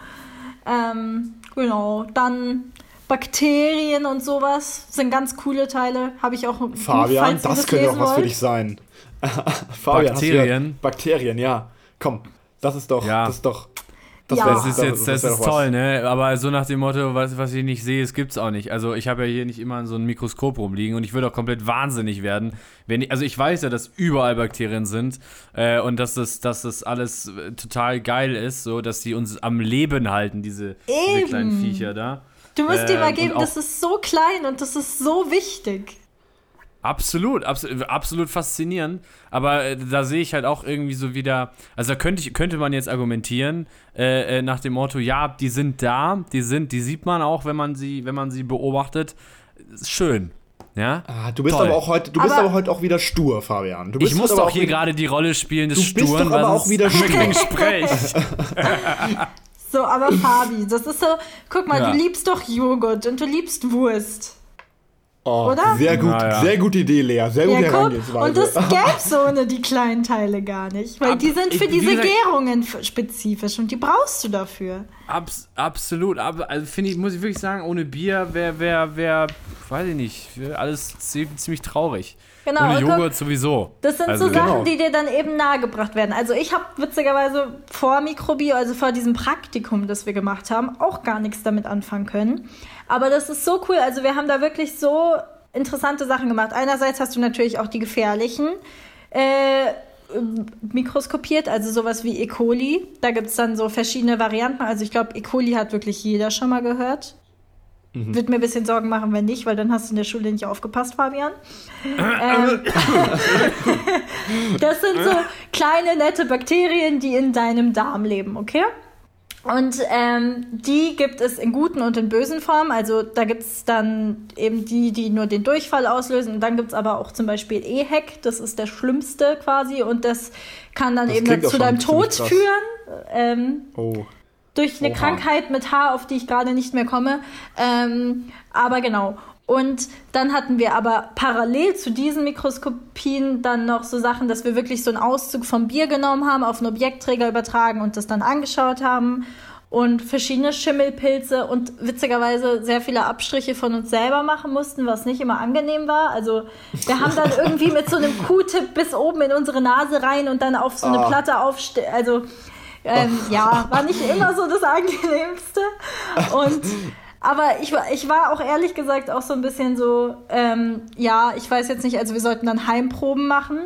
Ähm, genau, dann Bakterien und sowas sind ganz coole Teile. Habe ich auch. Fabian, das könnte auch was für dich sein. *laughs* Fabian, Bakterien. Bakterien, ja. Komm, das ist doch, ja. das ist doch. Das, ja. das ist jetzt, das, das ist toll, ne? Aber so nach dem Motto, was, was ich nicht sehe, es gibt's auch nicht. Also ich habe ja hier nicht immer so ein Mikroskop rumliegen und ich würde auch komplett wahnsinnig werden, wenn ich, also ich weiß ja, dass überall Bakterien sind äh, und dass das, dass das alles äh, total geil ist, so dass die uns am Leben halten, diese, diese kleinen Viecher da. Du musst äh, dir mal geben, das ist so klein und das ist so wichtig. Absolut, abs absolut faszinierend. Aber äh, da sehe ich halt auch irgendwie so wieder, also da könnte, ich, könnte man jetzt argumentieren, äh, äh, nach dem Motto, ja, die sind da, die sind, die sieht man auch, wenn man sie, wenn man sie beobachtet. Schön. Ja? Ah, du bist Toll. aber auch heute, du bist aber, aber heute auch wieder stur, Fabian. ich muss doch hier gerade die Rolle spielen des du Sturen, bist doch aber auch wieder stur. Sprech. *laughs* so, aber Fabi, das ist so, guck mal, ja. du liebst doch Joghurt und du liebst Wurst. Oh, Oder? Sehr gut, ja, sehr gute Idee, Lea. Sehr gute ja, Herangehensweise. Und das *laughs* gäbe es ohne die kleinen Teile gar nicht. Weil Ab, die sind für ich, diese gesagt, Gärungen spezifisch und die brauchst du dafür. Abs absolut. Ab, also finde ich, muss ich wirklich sagen, ohne Bier wäre, wär, wär, weiß ich nicht, alles ziemlich traurig. Genau, Ohne Joghurt sowieso. Das sind also, so Sachen, genau. die dir dann eben nahegebracht werden. Also ich habe witzigerweise vor Mikrobio, also vor diesem Praktikum, das wir gemacht haben, auch gar nichts damit anfangen können. Aber das ist so cool. Also wir haben da wirklich so interessante Sachen gemacht. Einerseits hast du natürlich auch die gefährlichen äh, mikroskopiert, also sowas wie E. coli. Da gibt es dann so verschiedene Varianten. Also ich glaube, E. coli hat wirklich jeder schon mal gehört. Mhm. Wird mir ein bisschen Sorgen machen, wenn nicht, weil dann hast du in der Schule nicht aufgepasst, Fabian. ähm, *laughs* das sind so kleine, nette Bakterien, die in deinem Darm leben, okay? Und ähm, die gibt es in guten und in bösen Formen. Also da gibt es dann eben die, die nur den Durchfall auslösen. Und dann gibt es aber auch zum Beispiel EHEC, das ist der schlimmste quasi. Und das kann dann das eben zu deinem Tod führen. Ähm, oh. Durch eine Oha. Krankheit mit Haar, auf die ich gerade nicht mehr komme. Ähm, aber genau. Und dann hatten wir aber parallel zu diesen Mikroskopien dann noch so Sachen, dass wir wirklich so einen Auszug vom Bier genommen haben, auf einen Objektträger übertragen und das dann angeschaut haben. Und verschiedene Schimmelpilze und witzigerweise sehr viele Abstriche von uns selber machen mussten, was nicht immer angenehm war. Also wir haben dann irgendwie mit so einem *laughs* Q-Tip bis oben in unsere Nase rein und dann auf so eine oh. Platte aufstellen. Also ähm, ja, war nicht immer so das Angenehmste. Und aber ich, ich war auch ehrlich gesagt auch so ein bisschen so, ähm, ja, ich weiß jetzt nicht, also wir sollten dann Heimproben machen.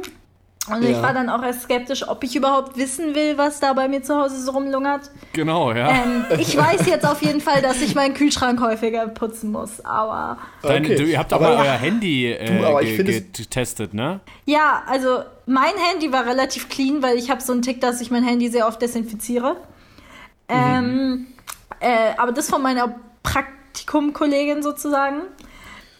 Und ja. ich war dann auch erst skeptisch, ob ich überhaupt wissen will, was da bei mir zu Hause so rumlungert. Genau, ja. Ähm, ich *laughs* weiß jetzt auf jeden Fall, dass ich meinen Kühlschrank häufiger putzen muss, aber. Dein, okay. du, ihr habt aber, aber euer Handy äh, ge getestet, ne? Ja, also mein Handy war relativ clean, weil ich habe so einen Tick, dass ich mein Handy sehr oft desinfiziere. Mhm. Ähm, äh, aber das von meiner Praktikumkollegin sozusagen.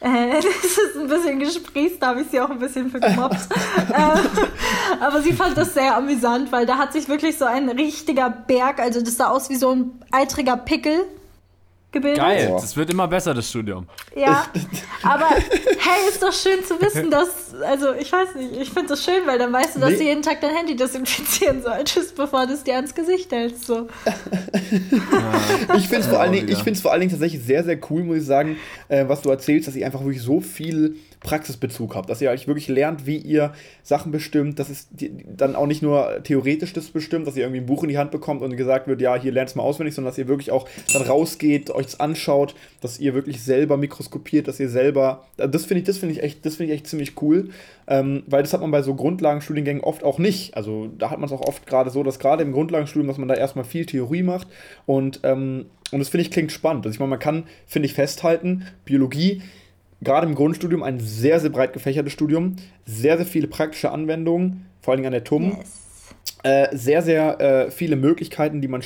Äh, *laughs* das ist ein bisschen gesprießt, da habe ich sie auch ein bisschen für gemobbt. *laughs* äh, aber sie fand das sehr amüsant, weil da hat sich wirklich so ein richtiger Berg, also das sah aus wie so ein eitriger Pickel gebildet. Geil, das wird immer besser, das Studium. Ja, aber hey, ist doch schön zu wissen, *laughs* dass, also ich weiß nicht, ich finde das schön, weil dann weißt du, dass nee. du jeden Tag dein Handy desinfizieren solltest, bevor du es dir ans Gesicht hältst. So. Ja. Ich finde es vor, allen Dingen, vor allen Dingen tatsächlich sehr, sehr cool, muss ich sagen, äh, was du erzählst, dass ich einfach wirklich so viel Praxisbezug habt, dass ihr euch wirklich lernt, wie ihr Sachen bestimmt, dass es dann auch nicht nur theoretisch das bestimmt, dass ihr irgendwie ein Buch in die Hand bekommt und gesagt wird, ja, hier lernt es mal auswendig, sondern dass ihr wirklich auch dann rausgeht, euch das anschaut, dass ihr wirklich selber mikroskopiert, dass ihr selber, das finde ich, das finde ich echt, ich echt ziemlich cool, ähm, weil das hat man bei so Grundlagenstudiengängen oft auch nicht. Also da hat man es auch oft gerade so, dass gerade im Grundlagenstudium, dass man da erstmal viel Theorie macht und ähm, und das finde ich klingt spannend. Also ich meine, man kann, finde ich, festhalten, Biologie gerade im Grundstudium ein sehr, sehr breit gefächertes Studium, sehr, sehr viele praktische Anwendungen, vor allem an der TUM. Yes. Äh, sehr, sehr äh, viele Möglichkeiten, die man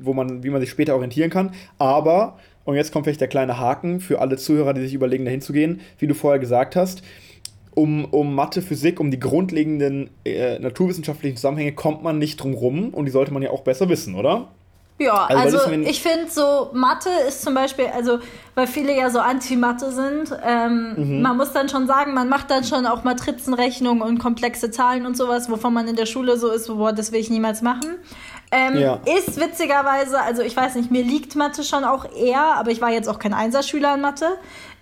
wo man, wie man sich später orientieren kann. Aber, und jetzt kommt vielleicht der kleine Haken für alle Zuhörer, die sich überlegen, dahin zu gehen, wie du vorher gesagt hast, um, um Mathe, Physik, um die grundlegenden äh, naturwissenschaftlichen Zusammenhänge kommt man nicht drum rum und die sollte man ja auch besser wissen, oder? Ja, also, also ich finde so, Mathe ist zum Beispiel, also weil viele ja so Anti-Mathe sind, ähm, mhm. man muss dann schon sagen, man macht dann schon auch Matrizenrechnungen und komplexe Zahlen und sowas, wovon man in der Schule so ist, boah, das will ich niemals machen. Ähm, ja. Ist witzigerweise, also ich weiß nicht, mir liegt Mathe schon auch eher, aber ich war jetzt auch kein Einserschüler in Mathe.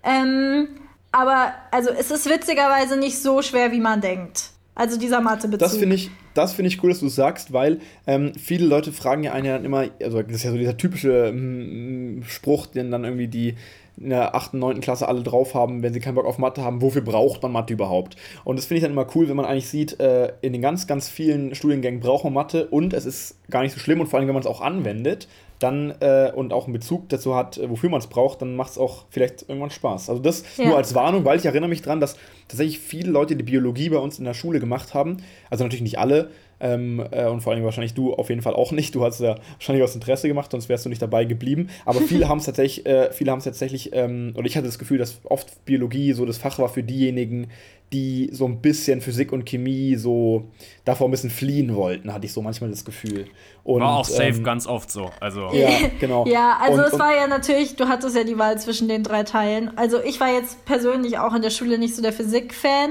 Ähm, aber also es ist witzigerweise nicht so schwer, wie man denkt. Also dieser Mathe-Bezug. Das finde ich, das finde ich cool, dass du sagst, weil ähm, viele Leute fragen ja einen ja dann immer, also das ist ja so dieser typische mm, Spruch, den dann irgendwie die in der 8., 9. Klasse alle drauf haben, wenn sie keinen Bock auf Mathe haben, wofür braucht man Mathe überhaupt? Und das finde ich dann immer cool, wenn man eigentlich sieht, äh, in den ganz, ganz vielen Studiengängen braucht man Mathe und es ist gar nicht so schlimm und vor allem, wenn man es auch anwendet, dann äh, und auch einen Bezug dazu hat, äh, wofür man es braucht, dann macht es auch vielleicht irgendwann Spaß. Also das ja. nur als Warnung, weil ich erinnere mich dran, dass tatsächlich viele Leute die Biologie bei uns in der Schule gemacht haben. Also natürlich nicht alle. Ähm, äh, und vor allem wahrscheinlich du auf jeden Fall auch nicht. Du hast ja wahrscheinlich aus Interesse gemacht, sonst wärst du nicht dabei geblieben. Aber viele haben es tatsächlich, äh, viele haben es tatsächlich, ähm, oder ich hatte das Gefühl, dass oft Biologie so das Fach war für diejenigen, die so ein bisschen Physik und Chemie so davor ein bisschen fliehen wollten, hatte ich so manchmal das Gefühl. Und, war auch safe ähm, ganz oft so. Also. Ja, *laughs* genau. ja, also und, es war ja natürlich, du hattest ja die Wahl zwischen den drei Teilen. Also ich war jetzt persönlich auch in der Schule nicht so der Physik-Fan.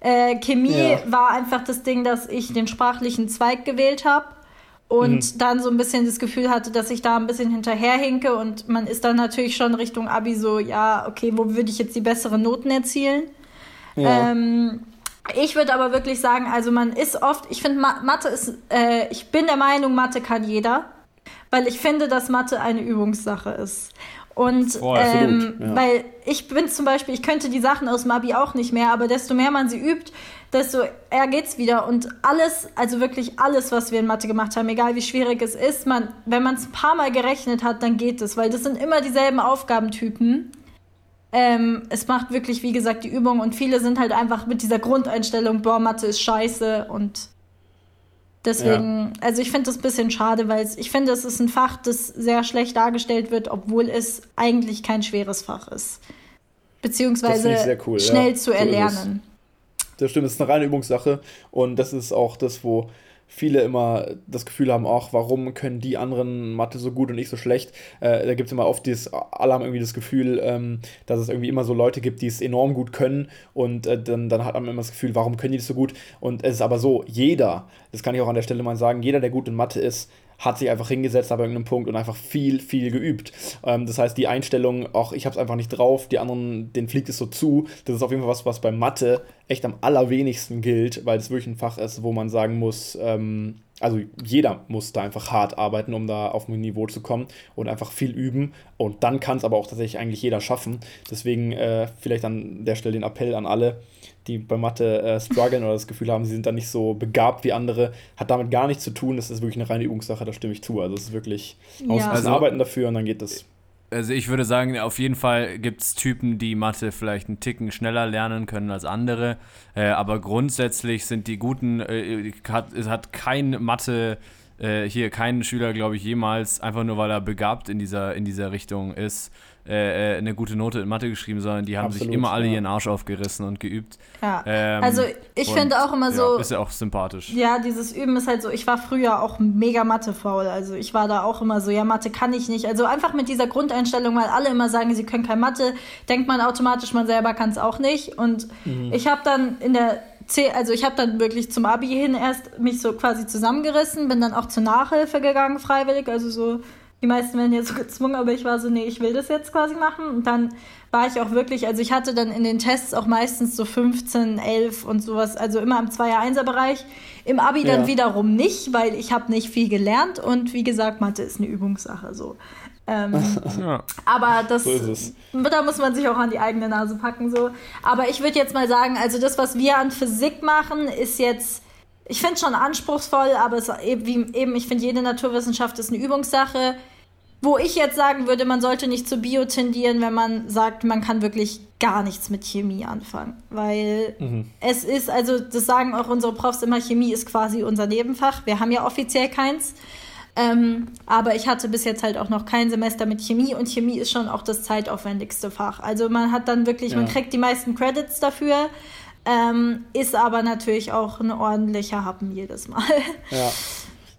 Äh, Chemie ja. war einfach das Ding, dass ich den sprachlichen Zweig gewählt habe und mhm. dann so ein bisschen das Gefühl hatte, dass ich da ein bisschen hinterherhinke und man ist dann natürlich schon Richtung Abi so, ja, okay, wo würde ich jetzt die besseren Noten erzielen? Ja. Ähm, ich würde aber wirklich sagen, also man ist oft, ich finde Mathe ist, äh, ich bin der Meinung, Mathe kann jeder, weil ich finde, dass Mathe eine Übungssache ist. Und oh, ähm, ja. weil ich bin zum Beispiel, ich könnte die Sachen aus Mabi auch nicht mehr, aber desto mehr man sie übt, desto eher geht's wieder. Und alles, also wirklich alles, was wir in Mathe gemacht haben, egal wie schwierig es ist, man, wenn man es ein paar Mal gerechnet hat, dann geht es, weil das sind immer dieselben Aufgabentypen. Ähm, es macht wirklich, wie gesagt, die Übung und viele sind halt einfach mit dieser Grundeinstellung, boah, Mathe ist scheiße und deswegen, ja. also ich finde das ein bisschen schade, weil ich finde, es ist ein Fach, das sehr schlecht dargestellt wird, obwohl es eigentlich kein schweres Fach ist. Beziehungsweise cool, schnell ja. zu erlernen. So das stimmt, es ist eine reine Übungssache und das ist auch das, wo viele immer das Gefühl haben, ach, warum können die anderen Mathe so gut und ich so schlecht? Äh, da gibt es immer oft dieses, alle haben irgendwie das Gefühl, ähm, dass es irgendwie immer so Leute gibt, die es enorm gut können und äh, dann, dann hat man immer das Gefühl, warum können die das so gut? Und es ist aber so, jeder, das kann ich auch an der Stelle mal sagen, jeder, der gut in Mathe ist, hat sich einfach hingesetzt ab irgendeinem Punkt und einfach viel, viel geübt. Ähm, das heißt, die Einstellung, auch ich habe es einfach nicht drauf, die anderen, denen fliegt es so zu, das ist auf jeden Fall was, was bei Mathe echt am allerwenigsten gilt, weil es wirklich ein Fach ist, wo man sagen muss, ähm, also jeder muss da einfach hart arbeiten, um da auf ein Niveau zu kommen und einfach viel üben. Und dann kann es aber auch tatsächlich eigentlich jeder schaffen. Deswegen äh, vielleicht an der Stelle den Appell an alle, die bei Mathe äh, strugglen oder das Gefühl haben, sie sind da nicht so begabt wie andere, hat damit gar nichts zu tun. Das ist wirklich eine reine Übungssache, da stimme ich zu. Also es ist wirklich, man muss also, arbeiten dafür und dann geht das. Also ich würde sagen, auf jeden Fall gibt es Typen, die Mathe vielleicht einen Ticken schneller lernen können als andere. Äh, aber grundsätzlich sind die guten, äh, hat, hat kein Mathe äh, hier kein Schüler, glaube ich, jemals, einfach nur weil er begabt in dieser, in dieser Richtung ist, äh, äh, eine gute Note in Mathe geschrieben, sondern die haben Absolut, sich immer alle ja. ihren Arsch aufgerissen und geübt. Ja. Ähm, also ich finde auch immer so. Ja, ist ja auch sympathisch. Ja, dieses Üben ist halt so, ich war früher auch mega Mathe-faul. Also ich war da auch immer so, ja, Mathe kann ich nicht. Also einfach mit dieser Grundeinstellung, weil alle immer sagen, sie können kein Mathe, denkt man automatisch, man selber kann es auch nicht. Und mhm. ich habe dann in der also ich habe dann wirklich zum Abi hin erst mich so quasi zusammengerissen, bin dann auch zur Nachhilfe gegangen, freiwillig, also so die meisten werden jetzt so gezwungen, aber ich war so, nee, ich will das jetzt quasi machen. Und dann war ich auch wirklich, also ich hatte dann in den Tests auch meistens so 15, 11 und sowas, also immer im 2er-1er-Bereich. Im Abi ja. dann wiederum nicht, weil ich habe nicht viel gelernt und wie gesagt, Mathe ist eine Übungssache so. Ähm, *laughs* ja. Aber das, so da muss man sich auch an die eigene Nase packen so. Aber ich würde jetzt mal sagen, also das, was wir an Physik machen, ist jetzt ich finde es schon anspruchsvoll, aber es, eben, eben ich finde, jede Naturwissenschaft ist eine Übungssache. Wo ich jetzt sagen würde, man sollte nicht zu Bio tendieren, wenn man sagt, man kann wirklich gar nichts mit Chemie anfangen. Weil mhm. es ist, also das sagen auch unsere Profs immer, Chemie ist quasi unser Nebenfach. Wir haben ja offiziell keins. Ähm, aber ich hatte bis jetzt halt auch noch kein Semester mit Chemie und Chemie ist schon auch das zeitaufwendigste Fach. Also man hat dann wirklich, ja. man kriegt die meisten Credits dafür. Ähm, ist aber natürlich auch ein ordentlicher Happen jedes Mal. *laughs* Ja.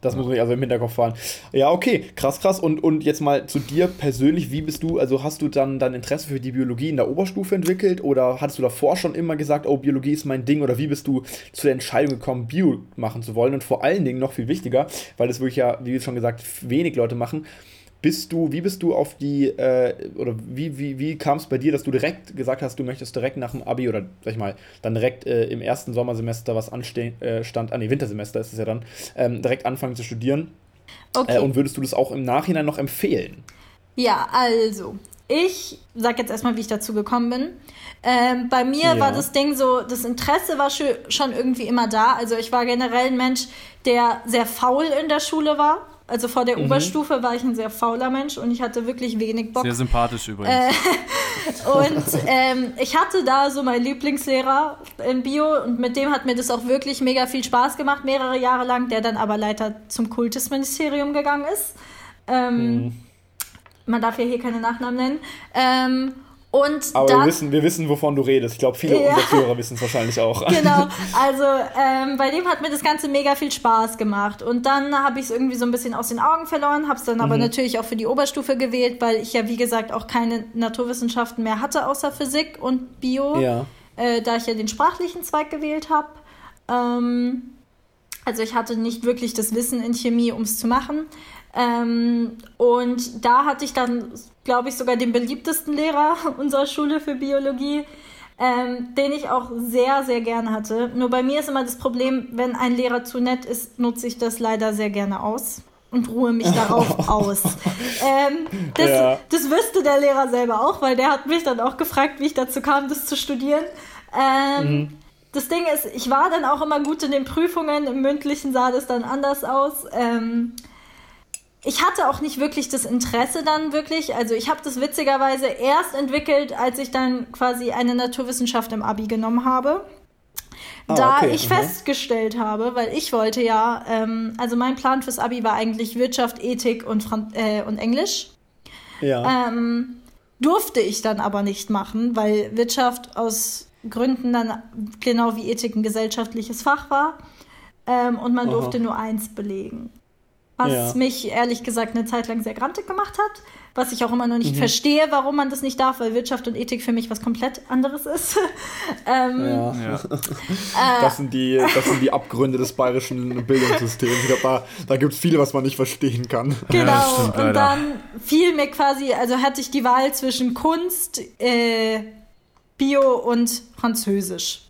Das muss sich also im Hinterkopf fahren. Ja, okay, krass, krass. Und, und jetzt mal zu dir persönlich, wie bist du, also hast du dann dein Interesse für die Biologie in der Oberstufe entwickelt oder hattest du davor schon immer gesagt, oh, Biologie ist mein Ding oder wie bist du zu der Entscheidung gekommen, Bio machen zu wollen? Und vor allen Dingen noch viel wichtiger, weil das wirklich ja, wie schon gesagt, wenig Leute machen, bist du, wie bist du auf die, äh, oder wie, wie, wie kam es bei dir, dass du direkt gesagt hast, du möchtest direkt nach dem Abi oder sag ich mal, dann direkt äh, im ersten Sommersemester, was anstand, äh, ah nee, Wintersemester ist es ja dann, ähm, direkt anfangen zu studieren? Okay. Äh, und würdest du das auch im Nachhinein noch empfehlen? Ja, also, ich sag jetzt erstmal, wie ich dazu gekommen bin. Ähm, bei mir ja. war das Ding so, das Interesse war schon irgendwie immer da. Also ich war generell ein Mensch, der sehr faul in der Schule war. Also vor der mhm. Oberstufe war ich ein sehr fauler Mensch und ich hatte wirklich wenig Bock. Sehr sympathisch übrigens. Äh, *laughs* und ähm, ich hatte da so meinen Lieblingslehrer in Bio und mit dem hat mir das auch wirklich mega viel Spaß gemacht, mehrere Jahre lang, der dann aber leider zum Kultusministerium gegangen ist. Ähm, mhm. Man darf ja hier keine Nachnamen nennen. Ähm, und Aber dann, wir, wissen, wir wissen, wovon du redest. Ich glaube, viele ja. unserer Zuhörer wissen es wahrscheinlich auch. *laughs* Genau, *laughs* also ähm, bei dem hat mir das Ganze mega viel Spaß gemacht. Und dann habe ich es irgendwie so ein bisschen aus den Augen verloren, habe es dann mhm. aber natürlich auch für die Oberstufe gewählt, weil ich ja, wie gesagt, auch keine Naturwissenschaften mehr hatte, außer Physik und Bio, ja. äh, da ich ja den sprachlichen Zweig gewählt habe. Ähm, also ich hatte nicht wirklich das Wissen in Chemie, um es zu machen. Ähm, und da hatte ich dann, glaube ich, sogar den beliebtesten Lehrer *laughs* unserer Schule für Biologie, ähm, den ich auch sehr, sehr gerne hatte. Nur bei mir ist immer das Problem, wenn ein Lehrer zu nett ist, nutze ich das leider sehr gerne aus und ruhe mich darauf *laughs* aus. Ähm, das, ja. das wüsste der Lehrer selber auch, weil der hat mich dann auch gefragt, wie ich dazu kam, das zu studieren. Ähm, mhm. Das Ding ist, ich war dann auch immer gut in den Prüfungen, im mündlichen sah das dann anders aus. Ähm, ich hatte auch nicht wirklich das Interesse dann wirklich. Also ich habe das witzigerweise erst entwickelt, als ich dann quasi eine Naturwissenschaft im Abi genommen habe. Ah, da okay. ich mhm. festgestellt habe, weil ich wollte ja, ähm, also mein Plan fürs Abi war eigentlich Wirtschaft, Ethik und, Fran äh, und Englisch. Ja. Ähm, durfte ich dann aber nicht machen, weil Wirtschaft aus Gründen dann genau wie Ethik ein gesellschaftliches Fach war. Ähm, und man Aha. durfte nur eins belegen was ja. mich ehrlich gesagt eine Zeit lang sehr grantig gemacht hat, was ich auch immer noch nicht mhm. verstehe, warum man das nicht darf, weil Wirtschaft und Ethik für mich was komplett anderes ist. *laughs* ähm, ja. ja. Äh, das, sind die, das sind die Abgründe des bayerischen Bildungssystems. Ich glaube, da, da gibt es viel, was man nicht verstehen kann. Genau, ja, stimmt, und dann fiel mir quasi, also hatte ich die Wahl zwischen Kunst, äh, Bio und Französisch.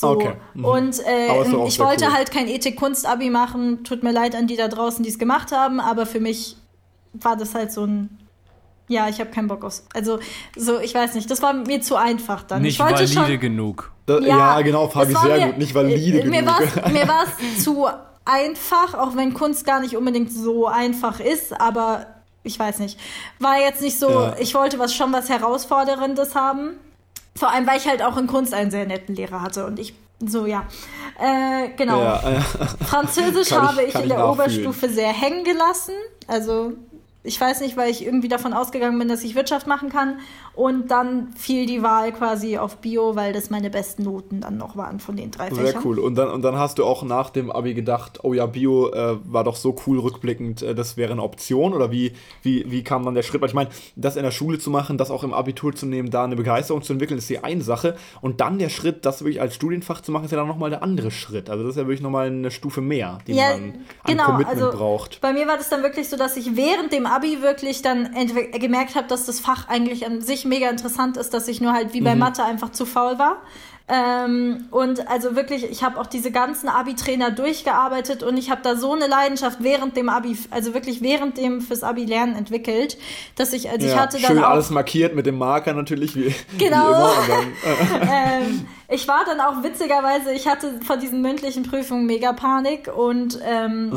So. Okay. Mhm. Und äh, ich wollte cool. halt kein Ethik-Kunst-Abi machen. Tut mir leid an die da draußen, die es gemacht haben, aber für mich war das halt so ein. Ja, ich habe keinen Bock aufs. Also, so, ich weiß nicht, das war mir zu einfach dann. Nicht valide schon, genug. Da, ja, ja, genau, Fabi, sehr mir, gut. Nicht valide mir genug. *laughs* mir war es zu einfach, auch wenn Kunst gar nicht unbedingt so einfach ist, aber ich weiß nicht. War jetzt nicht so, ja. ich wollte was schon was Herausforderndes haben. Vor allem, weil ich halt auch in Kunst einen sehr netten Lehrer hatte und ich so, ja. Äh, genau. Ja, äh, Französisch *laughs* habe ich in der Oberstufe sehr hängen gelassen. Also ich weiß nicht, weil ich irgendwie davon ausgegangen bin, dass ich Wirtschaft machen kann. Und dann fiel die Wahl quasi auf Bio, weil das meine besten Noten dann noch waren von den drei Sehr Fächern. cool. Und dann, und dann hast du auch nach dem Abi gedacht, oh ja, Bio äh, war doch so cool rückblickend, äh, das wäre eine Option. Oder wie, wie, wie kam dann der Schritt? Weil ich meine, das in der Schule zu machen, das auch im Abitur zu nehmen, da eine Begeisterung zu entwickeln, ist die eine Sache. Und dann der Schritt, das wirklich als Studienfach zu machen, ist ja dann nochmal der andere Schritt. Also das ist ja wirklich nochmal eine Stufe mehr, die ja, man an genau, Commitment also braucht. Bei mir war das dann wirklich so, dass ich während dem Abi wirklich dann gemerkt habe, dass das Fach eigentlich an sich mega interessant ist, dass ich nur halt wie bei mhm. Mathe einfach zu faul war. Ähm, und also wirklich, ich habe auch diese ganzen Abi-Trainer durchgearbeitet und ich habe da so eine Leidenschaft während dem Abi, also wirklich während dem fürs Abi lernen entwickelt, dass ich, also ja, ich hatte dann schön auch, alles markiert mit dem Marker natürlich, wie, genau. Wie immer. Dann, *laughs* ähm, ich war dann auch witzigerweise, ich hatte vor diesen mündlichen Prüfungen mega Panik und ähm,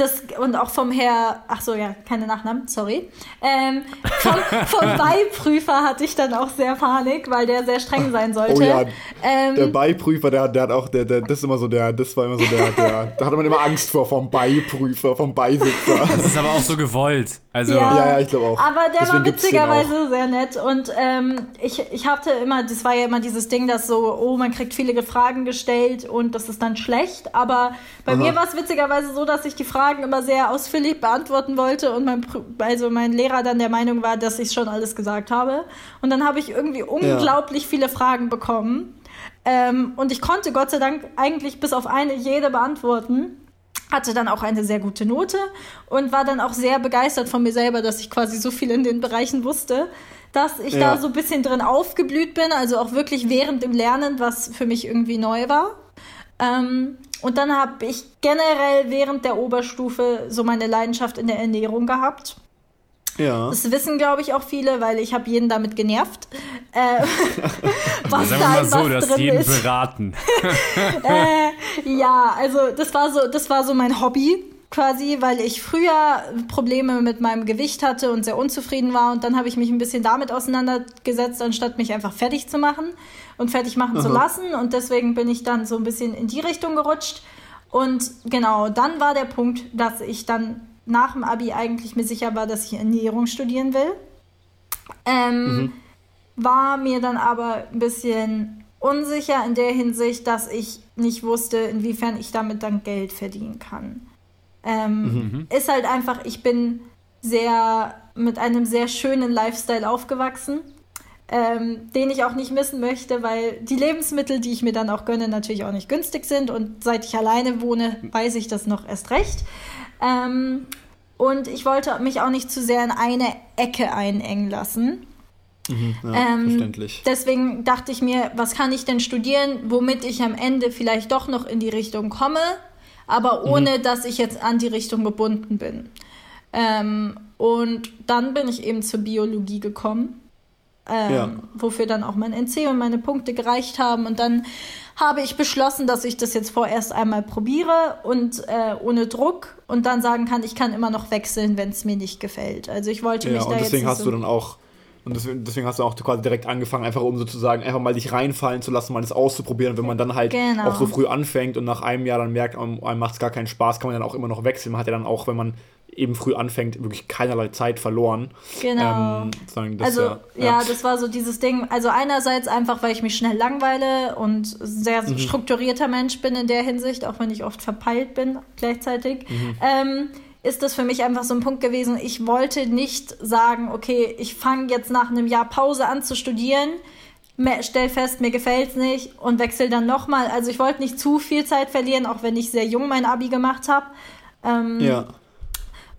das, und auch vom Herr, ach so, ja, keine Nachnamen, sorry. Ähm, vom, vom *laughs* Beiprüfer hatte ich dann auch sehr Panik, weil der sehr streng sein sollte. Oh ja, ähm, der Beiprüfer, der, der hat auch, der, der, das ist immer so der, das war immer so der, der, da hatte man immer Angst vor, vom Beiprüfer, vom Beisitzer. Das ist aber auch so gewollt. Also, ja, ja, ich glaube auch. Aber der Deswegen war witzigerweise sehr nett und ähm, ich, ich hatte immer, das war ja immer dieses Ding, dass so, oh, man kriegt viele Fragen gestellt und das ist dann schlecht, aber bei Aha. mir war es witzigerweise so, dass ich die Fragen Fragen immer sehr ausführlich beantworten wollte und mein, also mein Lehrer dann der Meinung war, dass ich schon alles gesagt habe. Und dann habe ich irgendwie unglaublich ja. viele Fragen bekommen. Ähm, und ich konnte Gott sei Dank eigentlich bis auf eine jede beantworten. Hatte dann auch eine sehr gute Note und war dann auch sehr begeistert von mir selber, dass ich quasi so viel in den Bereichen wusste, dass ich ja. da so ein bisschen drin aufgeblüht bin. Also auch wirklich während dem Lernen, was für mich irgendwie neu war. Ähm, und dann habe ich generell während der Oberstufe so meine Leidenschaft in der Ernährung gehabt. Ja. Das wissen, glaube ich, auch viele, weil ich habe jeden damit genervt. Äh, *laughs* was Sagen wir mal so, du hast jeden ist. beraten. *laughs* äh, ja, also das war so, das war so mein Hobby quasi, weil ich früher Probleme mit meinem Gewicht hatte und sehr unzufrieden war und dann habe ich mich ein bisschen damit auseinandergesetzt, anstatt mich einfach fertig zu machen und fertig machen Aha. zu lassen und deswegen bin ich dann so ein bisschen in die Richtung gerutscht und genau, dann war der Punkt, dass ich dann nach dem Abi eigentlich mir sicher war, dass ich Ernährung studieren will. Ähm, mhm. War mir dann aber ein bisschen unsicher in der Hinsicht, dass ich nicht wusste, inwiefern ich damit dann Geld verdienen kann. Ähm, mhm. Ist halt einfach, ich bin sehr mit einem sehr schönen Lifestyle aufgewachsen, ähm, den ich auch nicht missen möchte, weil die Lebensmittel, die ich mir dann auch gönne, natürlich auch nicht günstig sind. Und seit ich alleine wohne, weiß ich das noch erst recht. Ähm, und ich wollte mich auch nicht zu sehr in eine Ecke einengen lassen. Mhm, ja, ähm, verständlich. Deswegen dachte ich mir, was kann ich denn studieren, womit ich am Ende vielleicht doch noch in die Richtung komme, aber mhm. ohne mhm. dass ich jetzt an die Richtung gebunden bin. Ähm, und dann bin ich eben zur Biologie gekommen, ähm, ja. wofür dann auch mein NC und meine Punkte gereicht haben. Und dann habe ich beschlossen, dass ich das jetzt vorerst einmal probiere und äh, ohne Druck und dann sagen kann, ich kann immer noch wechseln, wenn es mir nicht gefällt. Also ich wollte ja, mich da und deswegen hast so du dann auch und deswegen, deswegen, hast du auch quasi direkt angefangen, einfach um sozusagen einfach mal dich reinfallen zu lassen, mal das auszuprobieren. Wenn man dann halt genau. auch so früh anfängt und nach einem Jahr dann merkt, einem, einem macht es gar keinen Spaß, kann man dann auch immer noch wechseln. Man hat ja dann auch, wenn man eben früh anfängt, wirklich keinerlei Zeit verloren. Genau. Ähm, das, also, ja, ja. ja, das war so dieses Ding. Also, einerseits einfach, weil ich mich schnell langweile und sehr mhm. strukturierter Mensch bin in der Hinsicht, auch wenn ich oft verpeilt bin gleichzeitig. Mhm. Ähm, ist das für mich einfach so ein Punkt gewesen. Ich wollte nicht sagen, okay, ich fange jetzt nach einem Jahr Pause an zu studieren, stell fest, mir gefällt es nicht und wechsle dann nochmal. Also ich wollte nicht zu viel Zeit verlieren, auch wenn ich sehr jung mein Abi gemacht habe. Ähm, ja.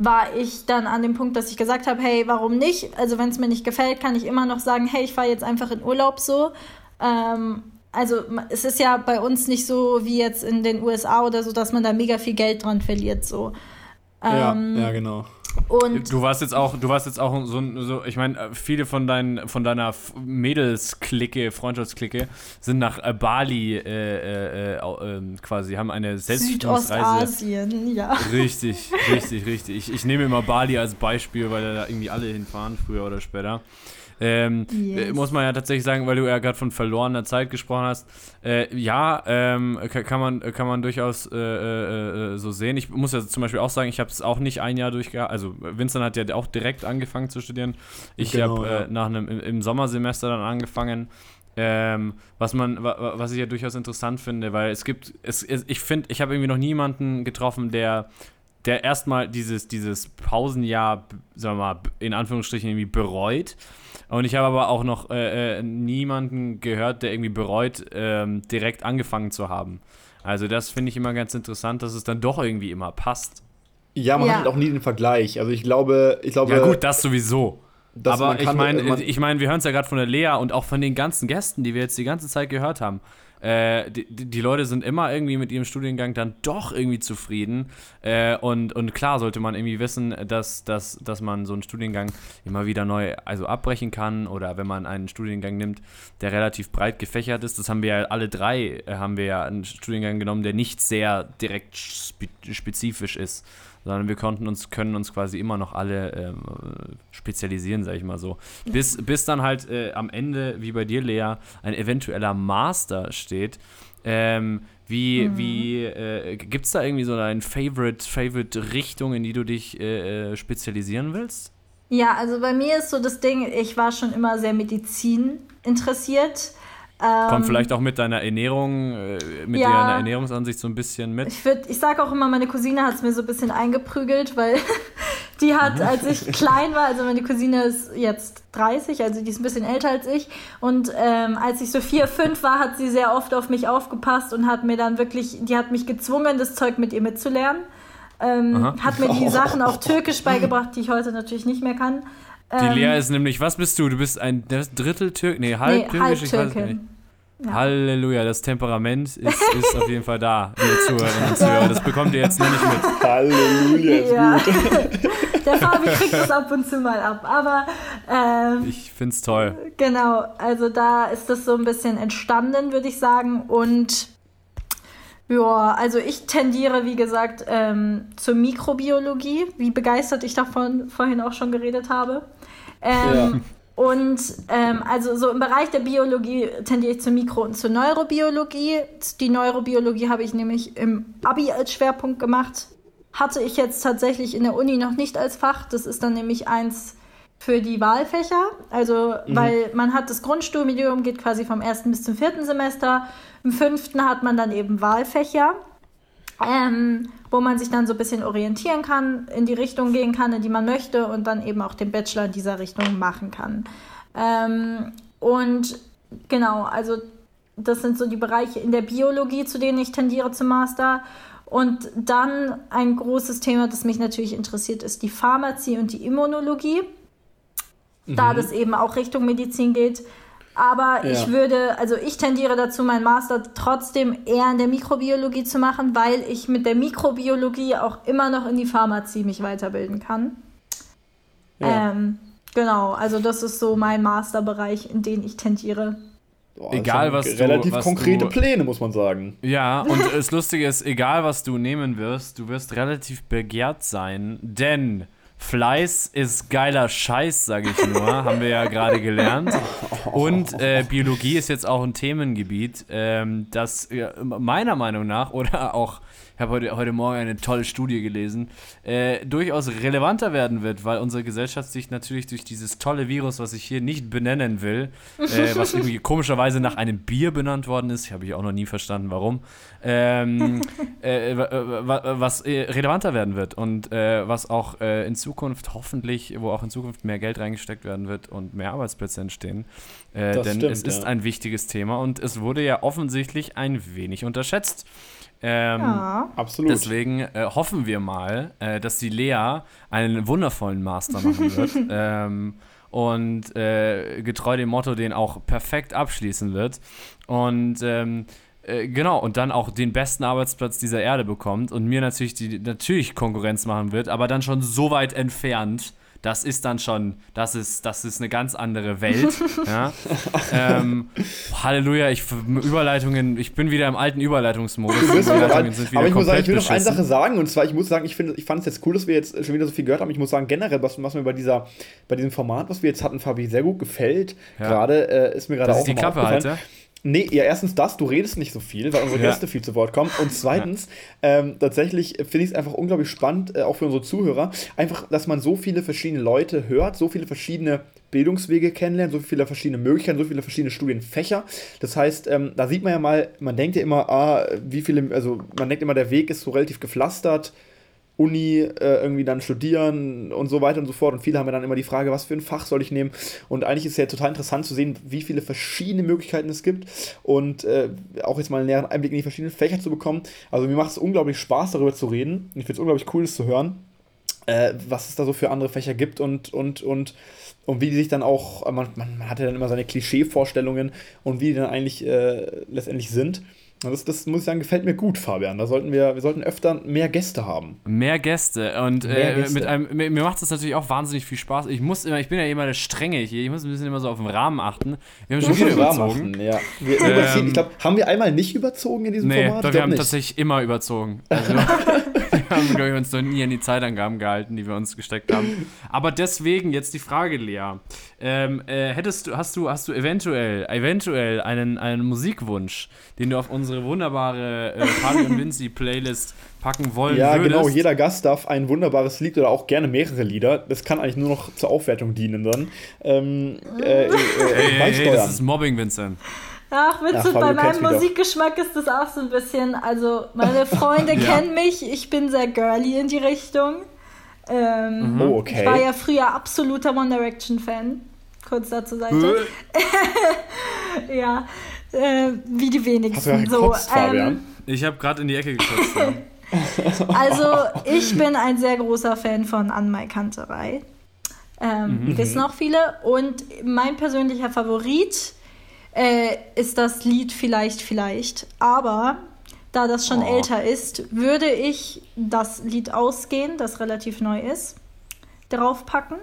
War ich dann an dem Punkt, dass ich gesagt habe, hey, warum nicht? Also wenn es mir nicht gefällt, kann ich immer noch sagen, hey, ich fahre jetzt einfach in Urlaub so. Ähm, also es ist ja bei uns nicht so wie jetzt in den USA oder so, dass man da mega viel Geld dran verliert so. Ähm, ja, ja, genau. Und du warst jetzt auch, du warst jetzt auch so, so ich meine, viele von deinen, von deiner Mädelsklicke, Freundschaftsklicke, sind nach äh, Bali äh, äh, äh, quasi, haben eine Selbstbestimmungsreise. Südostasien, ja. Richtig, richtig, richtig. Ich, ich nehme immer Bali als Beispiel, weil da irgendwie alle hinfahren, früher oder später. Ähm, yes. Muss man ja tatsächlich sagen, weil du ja gerade von verlorener Zeit gesprochen hast. Äh, ja, ähm, kann, man, kann man durchaus äh, äh, äh, so sehen. Ich muss ja zum Beispiel auch sagen, ich habe es auch nicht ein Jahr durchgehabt. Also Vincent hat ja auch direkt angefangen zu studieren. Ich genau, habe ja. Äh, nach einem im Sommersemester dann angefangen. Ähm, was man, was ich ja durchaus interessant finde, weil es gibt, es, es ich finde, ich habe irgendwie noch niemanden getroffen, der der erstmal dieses, dieses Pausenjahr, sagen wir mal, in Anführungsstrichen irgendwie bereut. Und ich habe aber auch noch äh, äh, niemanden gehört, der irgendwie bereut, ähm, direkt angefangen zu haben. Also das finde ich immer ganz interessant, dass es dann doch irgendwie immer passt. Ja, man ja. hat auch nie den Vergleich. Also ich glaube, ich glaube. Ja gut, das sowieso. aber ich meine, ich meine, wir hören es ja gerade von der Lea und auch von den ganzen Gästen, die wir jetzt die ganze Zeit gehört haben. Äh, die, die, Leute sind immer irgendwie mit ihrem Studiengang dann doch irgendwie zufrieden. Äh, und, und klar sollte man irgendwie wissen, dass, dass, dass man so einen Studiengang immer wieder neu also abbrechen kann oder wenn man einen Studiengang nimmt, der relativ breit gefächert ist. Das haben wir ja alle drei, äh, haben wir ja einen Studiengang genommen, der nicht sehr direkt spe spezifisch ist sondern wir konnten uns, können uns quasi immer noch alle ähm, spezialisieren, sag ich mal so. Bis, bis dann halt äh, am Ende, wie bei dir, Lea, ein eventueller Master steht. Ähm, wie, mhm. wie, äh, gibt es da irgendwie so eine Favorite, Favorite Richtung, in die du dich äh, äh, spezialisieren willst? Ja, also bei mir ist so das Ding, ich war schon immer sehr Medizin interessiert. Kommt ähm, vielleicht auch mit deiner Ernährung, äh, mit ja, deiner Ernährungsansicht so ein bisschen mit? Ich, ich sage auch immer, meine Cousine hat es mir so ein bisschen eingeprügelt, weil *laughs* die hat, mhm. als ich klein war, also meine Cousine ist jetzt 30, also die ist ein bisschen älter als ich. Und ähm, als ich so vier, fünf war, hat sie sehr oft auf mich aufgepasst und hat mir dann wirklich, die hat mich gezwungen, das Zeug mit ihr mitzulernen. Ähm, hat mir die *laughs* Sachen auf Türkisch beigebracht, die ich heute natürlich nicht mehr kann. Die Lea ähm, ist nämlich, was bist du? Du bist ein Drittel Türk, nee, halb nee, Türkisch, ich weiß nicht. Ja. Halleluja, das Temperament ist, *laughs* ist auf jeden Fall da, liebe Zuhörerinnen und Zuhörer. Das bekommt ihr jetzt noch nicht mit. Halleluja, ist ja. gut. *laughs* Der Fabi kriegt das ab und zu mal ab, aber ähm, ich find's toll. Genau, also da ist das so ein bisschen entstanden, würde ich sagen. Und ja, also ich tendiere, wie gesagt, ähm, zur Mikrobiologie, wie begeistert ich davon vorhin auch schon geredet habe. Ähm, ja. Und ähm, also so im Bereich der Biologie tendiere ich zur Mikro- und zur Neurobiologie. Die Neurobiologie habe ich nämlich im Abi als Schwerpunkt gemacht. Hatte ich jetzt tatsächlich in der Uni noch nicht als Fach. Das ist dann nämlich eins für die Wahlfächer. Also, mhm. weil man hat das Grundstudium, geht quasi vom ersten bis zum vierten Semester. Im fünften hat man dann eben Wahlfächer. Ähm, wo man sich dann so ein bisschen orientieren kann, in die Richtung gehen kann, in die man möchte und dann eben auch den Bachelor in dieser Richtung machen kann. Ähm, und genau, also das sind so die Bereiche in der Biologie, zu denen ich tendiere zum Master. Und dann ein großes Thema, das mich natürlich interessiert, ist die Pharmazie und die Immunologie. Mhm. Da das eben auch Richtung Medizin geht. Aber ja. ich würde, also ich tendiere dazu, meinen Master trotzdem eher in der Mikrobiologie zu machen, weil ich mit der Mikrobiologie auch immer noch in die Pharmazie mich weiterbilden kann. Ja. Ähm, genau, also das ist so mein Masterbereich, in den ich tendiere. Boah, egal was du, relativ was konkrete du, Pläne muss man sagen. Ja, *laughs* und das Lustige ist, egal was du nehmen wirst, du wirst relativ begehrt sein, denn Fleiß ist geiler Scheiß, sage ich nur, *laughs* haben wir ja gerade gelernt. Und äh, Biologie ist jetzt auch ein Themengebiet, ähm, das äh, meiner Meinung nach oder auch habe heute, heute Morgen eine tolle Studie gelesen, äh, durchaus relevanter werden wird, weil unsere Gesellschaft sich natürlich durch dieses tolle Virus, was ich hier nicht benennen will, äh, was *laughs* irgendwie komischerweise nach einem Bier benannt worden ist, habe ich auch noch nie verstanden, warum, ähm, *laughs* äh, was äh, relevanter werden wird und äh, was auch äh, in Zukunft hoffentlich, wo auch in Zukunft mehr Geld reingesteckt werden wird und mehr Arbeitsplätze entstehen. denn stimmt, es ist ja. ein wichtiges Thema und es wurde ja offensichtlich ein wenig unterschätzt. Ähm, ja. Absolut. Deswegen äh, hoffen wir mal, äh, dass die Lea einen wundervollen Master machen wird. *laughs* ähm, und äh, getreu dem Motto den auch perfekt abschließen wird. Und ähm, äh, genau, und dann auch den besten Arbeitsplatz dieser Erde bekommt und mir natürlich die natürlich Konkurrenz machen wird, aber dann schon so weit entfernt, das ist dann schon, das ist, das ist eine ganz andere Welt. *laughs* ja. ähm, Halleluja, ich Überleitungen, ich bin wieder im alten Überleitungsmodus. Überleitungen sind wieder aber ich muss sagen, ich will noch eine Sache sagen, und zwar, ich muss sagen, ich finde, ich fand es jetzt cool, dass wir jetzt schon wieder so viel gehört haben. Ich muss sagen, generell, was, was mir bei dieser, bei diesem Format, was wir jetzt hatten, Fabi, sehr gut gefällt. Ja. Gerade äh, ist mir gerade auch die Klappe halt, ja? Nee, ja, erstens das, du redest nicht so viel, weil unsere ja. Gäste viel zu Wort kommen. Und zweitens, ja. ähm, tatsächlich finde ich es einfach unglaublich spannend, äh, auch für unsere Zuhörer, einfach, dass man so viele verschiedene Leute hört, so viele verschiedene Bildungswege kennenlernt, so viele verschiedene Möglichkeiten, so viele verschiedene Studienfächer. Das heißt, ähm, da sieht man ja mal, man denkt ja immer, ah, wie viele, also man denkt immer, der Weg ist so relativ gepflastert Uni äh, irgendwie dann studieren und so weiter und so fort. Und viele haben ja dann immer die Frage, was für ein Fach soll ich nehmen? Und eigentlich ist es ja total interessant zu sehen, wie viele verschiedene Möglichkeiten es gibt und äh, auch jetzt mal einen näheren Einblick in die verschiedenen Fächer zu bekommen. Also mir macht es unglaublich Spaß, darüber zu reden. Ich finde es unglaublich cool, das zu hören, äh, was es da so für andere Fächer gibt und, und, und und wie die sich dann auch, man, man, man hat ja dann immer seine Klischee-Vorstellungen und wie die dann eigentlich äh, letztendlich sind. Das, das muss ich sagen, gefällt mir gut, Fabian. Da sollten wir, wir sollten öfter mehr Gäste haben. Mehr Gäste. Und mehr äh, Gäste. Mit einem, mir, mir macht das natürlich auch wahnsinnig viel Spaß. Ich muss immer, ich bin ja immer der Strenge hier. Ich muss ein bisschen immer so auf den Rahmen achten. Wir haben schon wieder überzogen. Achten, ja. Wir ähm, ich glaube, haben wir einmal nicht überzogen in diesem nee, Format? Doch, wir haben nicht. tatsächlich immer überzogen. *laughs* Also, haben, glaube ich, uns noch nie an die Zeitangaben gehalten, die wir uns gesteckt haben. Aber deswegen jetzt die Frage, Lea. Ähm, äh, hättest du, hast du, hast du eventuell, eventuell einen, einen Musikwunsch, den du auf unsere wunderbare äh, und *laughs* Vinci Playlist packen wollen ja, würdest? Ja, genau. Jeder Gast darf ein wunderbares Lied oder auch gerne mehrere Lieder. Das kann eigentlich nur noch zur Aufwertung dienen dann. Ähm, äh, äh, *laughs* hey, hey, hey, das ist Mobbing, Vincent. Ach, Vincent, bei meinem Musikgeschmack ist das auch so ein bisschen. Also, meine Freunde *laughs* ja. kennen mich, ich bin sehr girly in die Richtung. Ähm, oh, okay. Ich war ja früher absoluter One Direction Fan. Kurz dazu Seite. *laughs* ja, äh, wie die wenigsten. Hast du so, gekotzt, ähm, ich habe gerade in die Ecke gekotzt. Ja. *laughs* Also, ich bin ein sehr großer Fan von Anmai Kanterei. Ähm, mhm. Wissen auch viele. Und mein persönlicher Favorit äh, ist das Lied Vielleicht, Vielleicht. Aber da das schon oh. älter ist, würde ich das Lied Ausgehen, das relativ neu ist, draufpacken.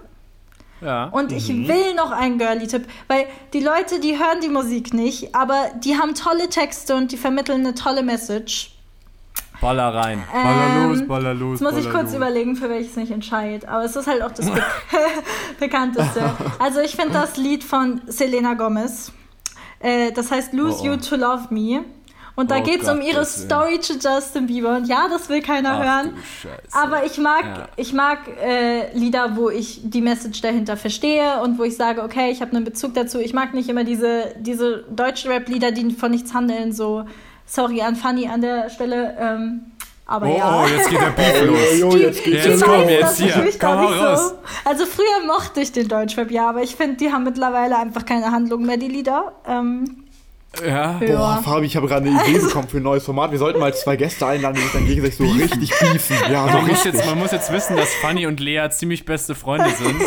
Ja. Und mhm. ich will noch einen Girly-Tipp, weil die Leute, die hören die Musik nicht, aber die haben tolle Texte und die vermitteln eine tolle Message. Baller rein. Baller los, baller los. Jetzt muss ich kurz los. überlegen, für welches mich entscheide. Aber es ist halt auch das *laughs* Be *laughs* bekannteste. Also ich finde das Lied von Selena Gomez. Äh, das heißt Lose oh, oh. You to Love Me. Und da oh geht es um ihre Story zu Justin Bieber. Und ja, das will keiner Ach, hören. Aber ich mag, ja. ich mag äh, Lieder, wo ich die Message dahinter verstehe und wo ich sage, okay, ich habe einen Bezug dazu. Ich mag nicht immer diese, diese deutschen Rap-Lieder, die von nichts handeln. So, sorry an Fanny an der Stelle. Ähm, aber oh, ja. Oh, jetzt geht der Beef los. Oh, jetzt geht's jetzt komm, jetzt hier. Komm raus. So. Also früher mochte ich den Deutschrap, ja, aber ich finde, die haben mittlerweile einfach keine Handlung mehr, die Lieder. Ähm, ja. Boah, Fabi, ich habe gerade eine Idee bekommen für ein neues Format. Wir sollten mal zwei Gäste einladen, die sich dann gegenseitig so richtig beefen. Ja, so man, muss jetzt, man muss jetzt wissen, dass Fanny und Lea ziemlich beste Freunde sind.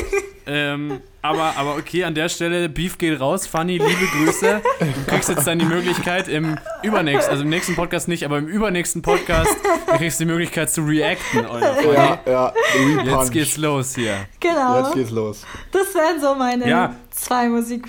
ähm, aber, aber okay, an der Stelle, Beef geht raus. Fanny, liebe Grüße. Du kriegst jetzt dann die Möglichkeit im übernächsten, also im nächsten Podcast nicht, aber im übernächsten Podcast kriegst du die Möglichkeit zu reacten. Ja, ja. Jetzt geht's los hier. Genau. Jetzt geht's los. Das wären so meine ja. zwei Musik.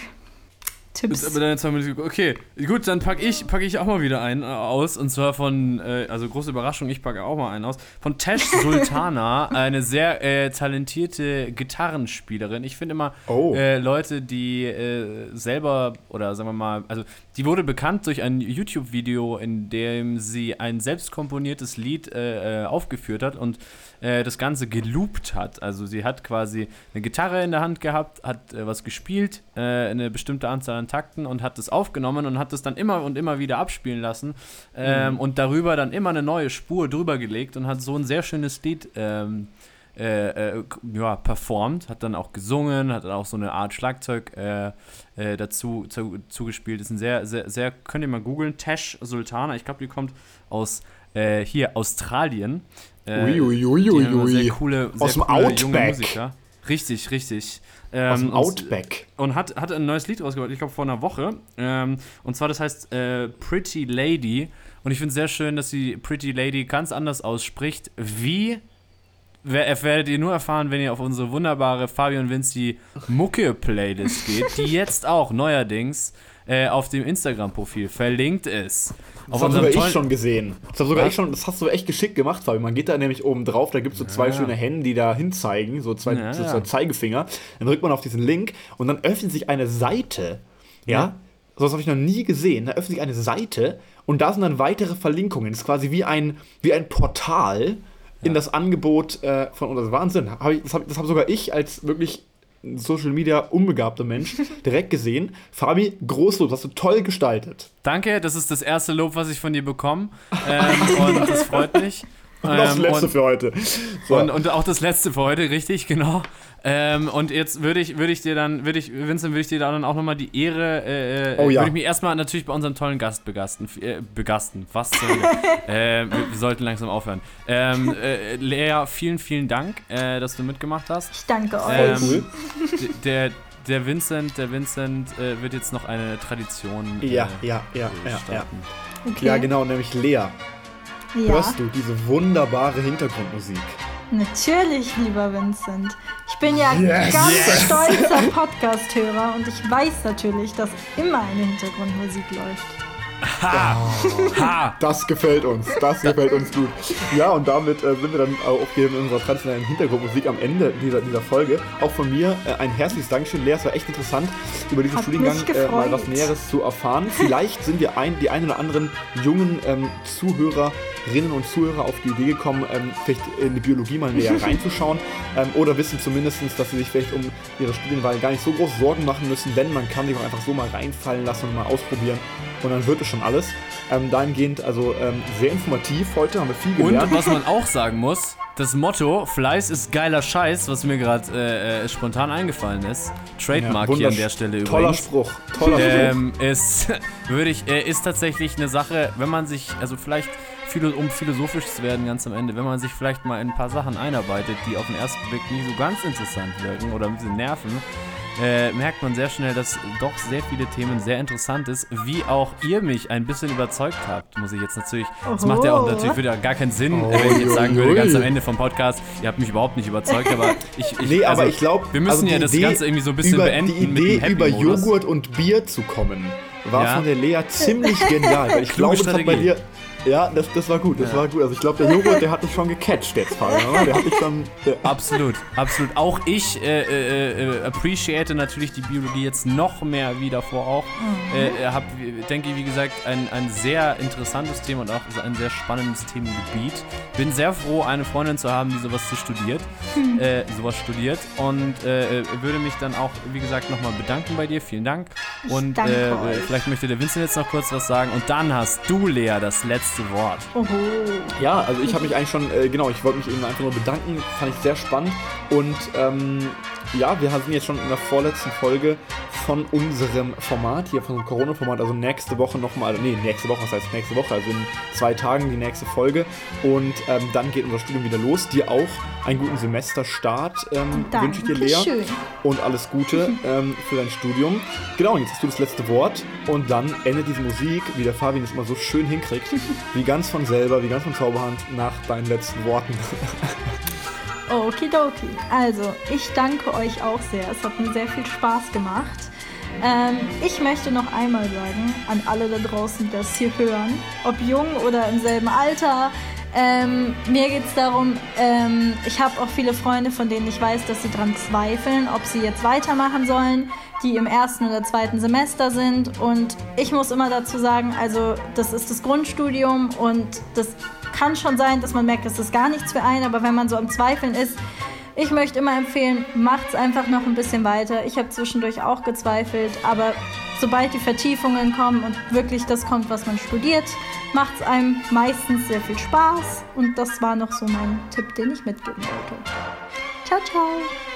Tipps. Aber deine zwei Minuten. Okay, gut, dann packe ich, pack ich auch mal wieder einen äh, aus. Und zwar von, äh, also große Überraschung, ich packe auch mal einen aus. Von Tesh *laughs* Sultana, eine sehr äh, talentierte Gitarrenspielerin. Ich finde immer oh. Äh, Leute, die äh, selber, oder sagen wir mal, also die wurde bekannt durch ein YouTube-Video, in dem sie ein selbst komponiertes Lied äh, aufgeführt hat. Und das Ganze geloopt hat. Also sie hat quasi eine Gitarre in der Hand gehabt, hat was gespielt, eine bestimmte Anzahl an Takten und hat das aufgenommen und hat das dann immer und immer wieder abspielen lassen ähm, mhm. und darüber dann immer eine neue Spur drüber gelegt und hat so ein sehr schönes Lied ähm, äh, äh, ja, performt, hat dann auch gesungen, hat dann auch so eine Art Schlagzeug äh, äh, dazu zu, zugespielt. Ist ein sehr, sehr, sehr, könnt ihr mal googeln, Tash Sultana, ich glaube, die kommt aus äh, hier Australien. Äh, Uiuiuiui. Sehr coole, sehr Aus dem coole Outback. junge Musiker. Richtig, richtig. Ähm, Aus dem Outback. Und, und, hat, hat ein neues Lied rausgebracht, ich glaube vor einer Woche. Ähm, und zwar, das heißt äh, Pretty Lady. Und ich finde es sehr schön, dass sie Pretty Lady ganz anders ausspricht, wie werdet ihr nur erfahren, wenn ihr auf unsere wunderbare Fabian Vinci Mucke-Playlist geht, die jetzt auch neuerdings äh, auf dem Instagram-Profil verlinkt ist. Das habe sogar ich schon gesehen. Das, hab sogar ich schon, das hast du echt geschickt gemacht, Fabi. Man geht da nämlich oben drauf, da gibt es so zwei ja. schöne Hände, die da hinzeigen, so zwei, ja, so zwei Zeigefinger. Dann drückt man auf diesen Link und dann öffnet sich eine Seite. Ja? ja. So was habe ich noch nie gesehen. Da öffnet sich eine Seite und da sind dann weitere Verlinkungen. Das ist quasi wie ein, wie ein Portal in das Angebot äh, von uns. Das ist Wahnsinn. Hab ich, das habe hab sogar ich als wirklich Social Media unbegabter Mensch direkt gesehen. Fabi, Großlob, hast du toll gestaltet. Danke, das ist das erste Lob, was ich von dir bekomme. Ähm, und das freut mich. *laughs* Und ähm, das letzte und, für heute. So. Und, und, auch das letzte für heute, richtig, *laughs* genau. Ähm, und jetzt würde ich, würd ich dir dann, würde ich, Vincent, würde ich dir dann auch nochmal die Ehre, äh, oh, ja. würde ich mich erstmal natürlich bei unserem tollen Gast begasten. Äh, begasten, was zur *laughs* äh, wir, wir, sollten langsam aufhören. Ähm, äh, Lea, vielen, vielen Dank, äh, dass du mitgemacht hast. Ich danke euch. Ähm, cool. Der, der Vincent, der Vincent äh, wird jetzt noch eine Tradition ja, ja, ja, ja, ja. Okay. ja, genau, nämlich Lea. Ja. Hörst du diese wunderbare Hintergrundmusik? Natürlich, lieber Vincent. Ich bin ja yes, ganz yes. stolzer Podcast-Hörer und ich weiß natürlich, dass immer eine Hintergrundmusik läuft. Ha. ha. Das gefällt uns. Das gefällt uns gut. Ja, und damit äh, sind wir dann auch hier in unserer traditionellen Hintergrundmusik am Ende dieser, dieser Folge. Auch von mir äh, ein herzliches Dankeschön. Lea, es war echt interessant, über diesen Hat Studiengang äh, mal was Näheres zu erfahren. Vielleicht sind wir ein, die ein oder anderen jungen ähm, Zuhörerinnen und Zuhörer auf die Idee gekommen, ähm, vielleicht in die Biologie mal näher *laughs* reinzuschauen. Ähm, oder wissen zumindest, dass sie sich vielleicht um ihre Studienwahl gar nicht so große Sorgen machen müssen, denn man kann sich auch einfach so mal reinfallen lassen und mal ausprobieren. Und dann wird es schon alles. Ähm, dahingehend, also ähm, sehr informativ heute, haben wir viel gelernt. Und was man auch sagen muss, das Motto, Fleiß ist geiler Scheiß, was mir gerade äh, äh, spontan eingefallen ist, Trademark ja, hier an der Stelle übrigens. Toller Spruch, toller ähm, Spruch. Ist, *laughs* würde ich, äh, ist tatsächlich eine Sache, wenn man sich, also vielleicht um philosophisch zu werden ganz am Ende, wenn man sich vielleicht mal in ein paar Sachen einarbeitet, die auf den ersten Blick nicht so ganz interessant wirken oder ein bisschen nerven, äh, merkt man sehr schnell, dass doch sehr viele Themen sehr interessant ist, wie auch ihr mich ein bisschen überzeugt habt, muss ich jetzt natürlich. Oho. Das macht ja auch natürlich wieder gar keinen Sinn, oh, wenn ich jetzt sagen würde, ganz am Ende vom Podcast, ihr habt mich überhaupt nicht überzeugt, aber ich. ich nee, also, aber ich glaube, wir müssen also ja das Idee, Ganze irgendwie so ein bisschen über, beenden. Die Idee, über Joghurt und Bier zu kommen, war ja. von der Lea ziemlich genial, weil ich glaube, das hat bei dir ja, das, das war gut, das ja. war gut. Also ich glaube, der Joghurt, der hat dich schon gecatcht jetzt, Fabian, oder? Der hat dich schon... Ja. Absolut, absolut. Auch ich äh, äh, äh, appreciate natürlich die Biologie jetzt noch mehr wie davor auch. Mhm. Äh, hab, denke ich, wie gesagt, ein, ein sehr interessantes Thema und auch ein sehr spannendes Themengebiet. Bin sehr froh, eine Freundin zu haben, die sowas zu studiert, mhm. äh, sowas studiert und äh, würde mich dann auch, wie gesagt, nochmal bedanken bei dir. Vielen Dank. Und äh, vielleicht möchte der Vincent jetzt noch kurz was sagen. Und dann hast du, Lea, das letzte letzte Wort. Oho. Ja, also ich habe mich eigentlich schon, äh, genau, ich wollte mich eben einfach nur bedanken, fand ich sehr spannend. Und ähm, ja, wir sind jetzt schon in der vorletzten Folge von unserem Format, hier von unserem Corona-Format, also nächste Woche nochmal, nee, nächste Woche, was heißt nächste Woche, also in zwei Tagen die nächste Folge. Und ähm, dann geht unser Studium wieder los. Dir auch einen guten Semesterstart ähm, wünsche ich dir, Lea. Schön. Und alles Gute *laughs* ähm, für dein Studium. Genau, und jetzt hast du das letzte Wort. Und dann endet diese Musik, wie der Fabian es immer so schön hinkriegt, *laughs* wie ganz von selber, wie ganz von Zauberhand, nach deinen letzten Worten. *laughs* Okidoki. Also, ich danke euch auch sehr. Es hat mir sehr viel Spaß gemacht. Ähm, ich möchte noch einmal sagen an alle da draußen, die das hier hören, ob jung oder im selben Alter, ähm, mir geht es darum, ähm, ich habe auch viele Freunde, von denen ich weiß, dass sie daran zweifeln, ob sie jetzt weitermachen sollen, die im ersten oder zweiten Semester sind. Und ich muss immer dazu sagen, also das ist das Grundstudium und das kann schon sein, dass man merkt, das ist gar nichts für einen, aber wenn man so am Zweifeln ist, ich möchte immer empfehlen, macht es einfach noch ein bisschen weiter. Ich habe zwischendurch auch gezweifelt, aber sobald die Vertiefungen kommen und wirklich das kommt, was man studiert, macht es einem meistens sehr viel Spaß. Und das war noch so mein Tipp, den ich mitgeben wollte. Ciao, ciao!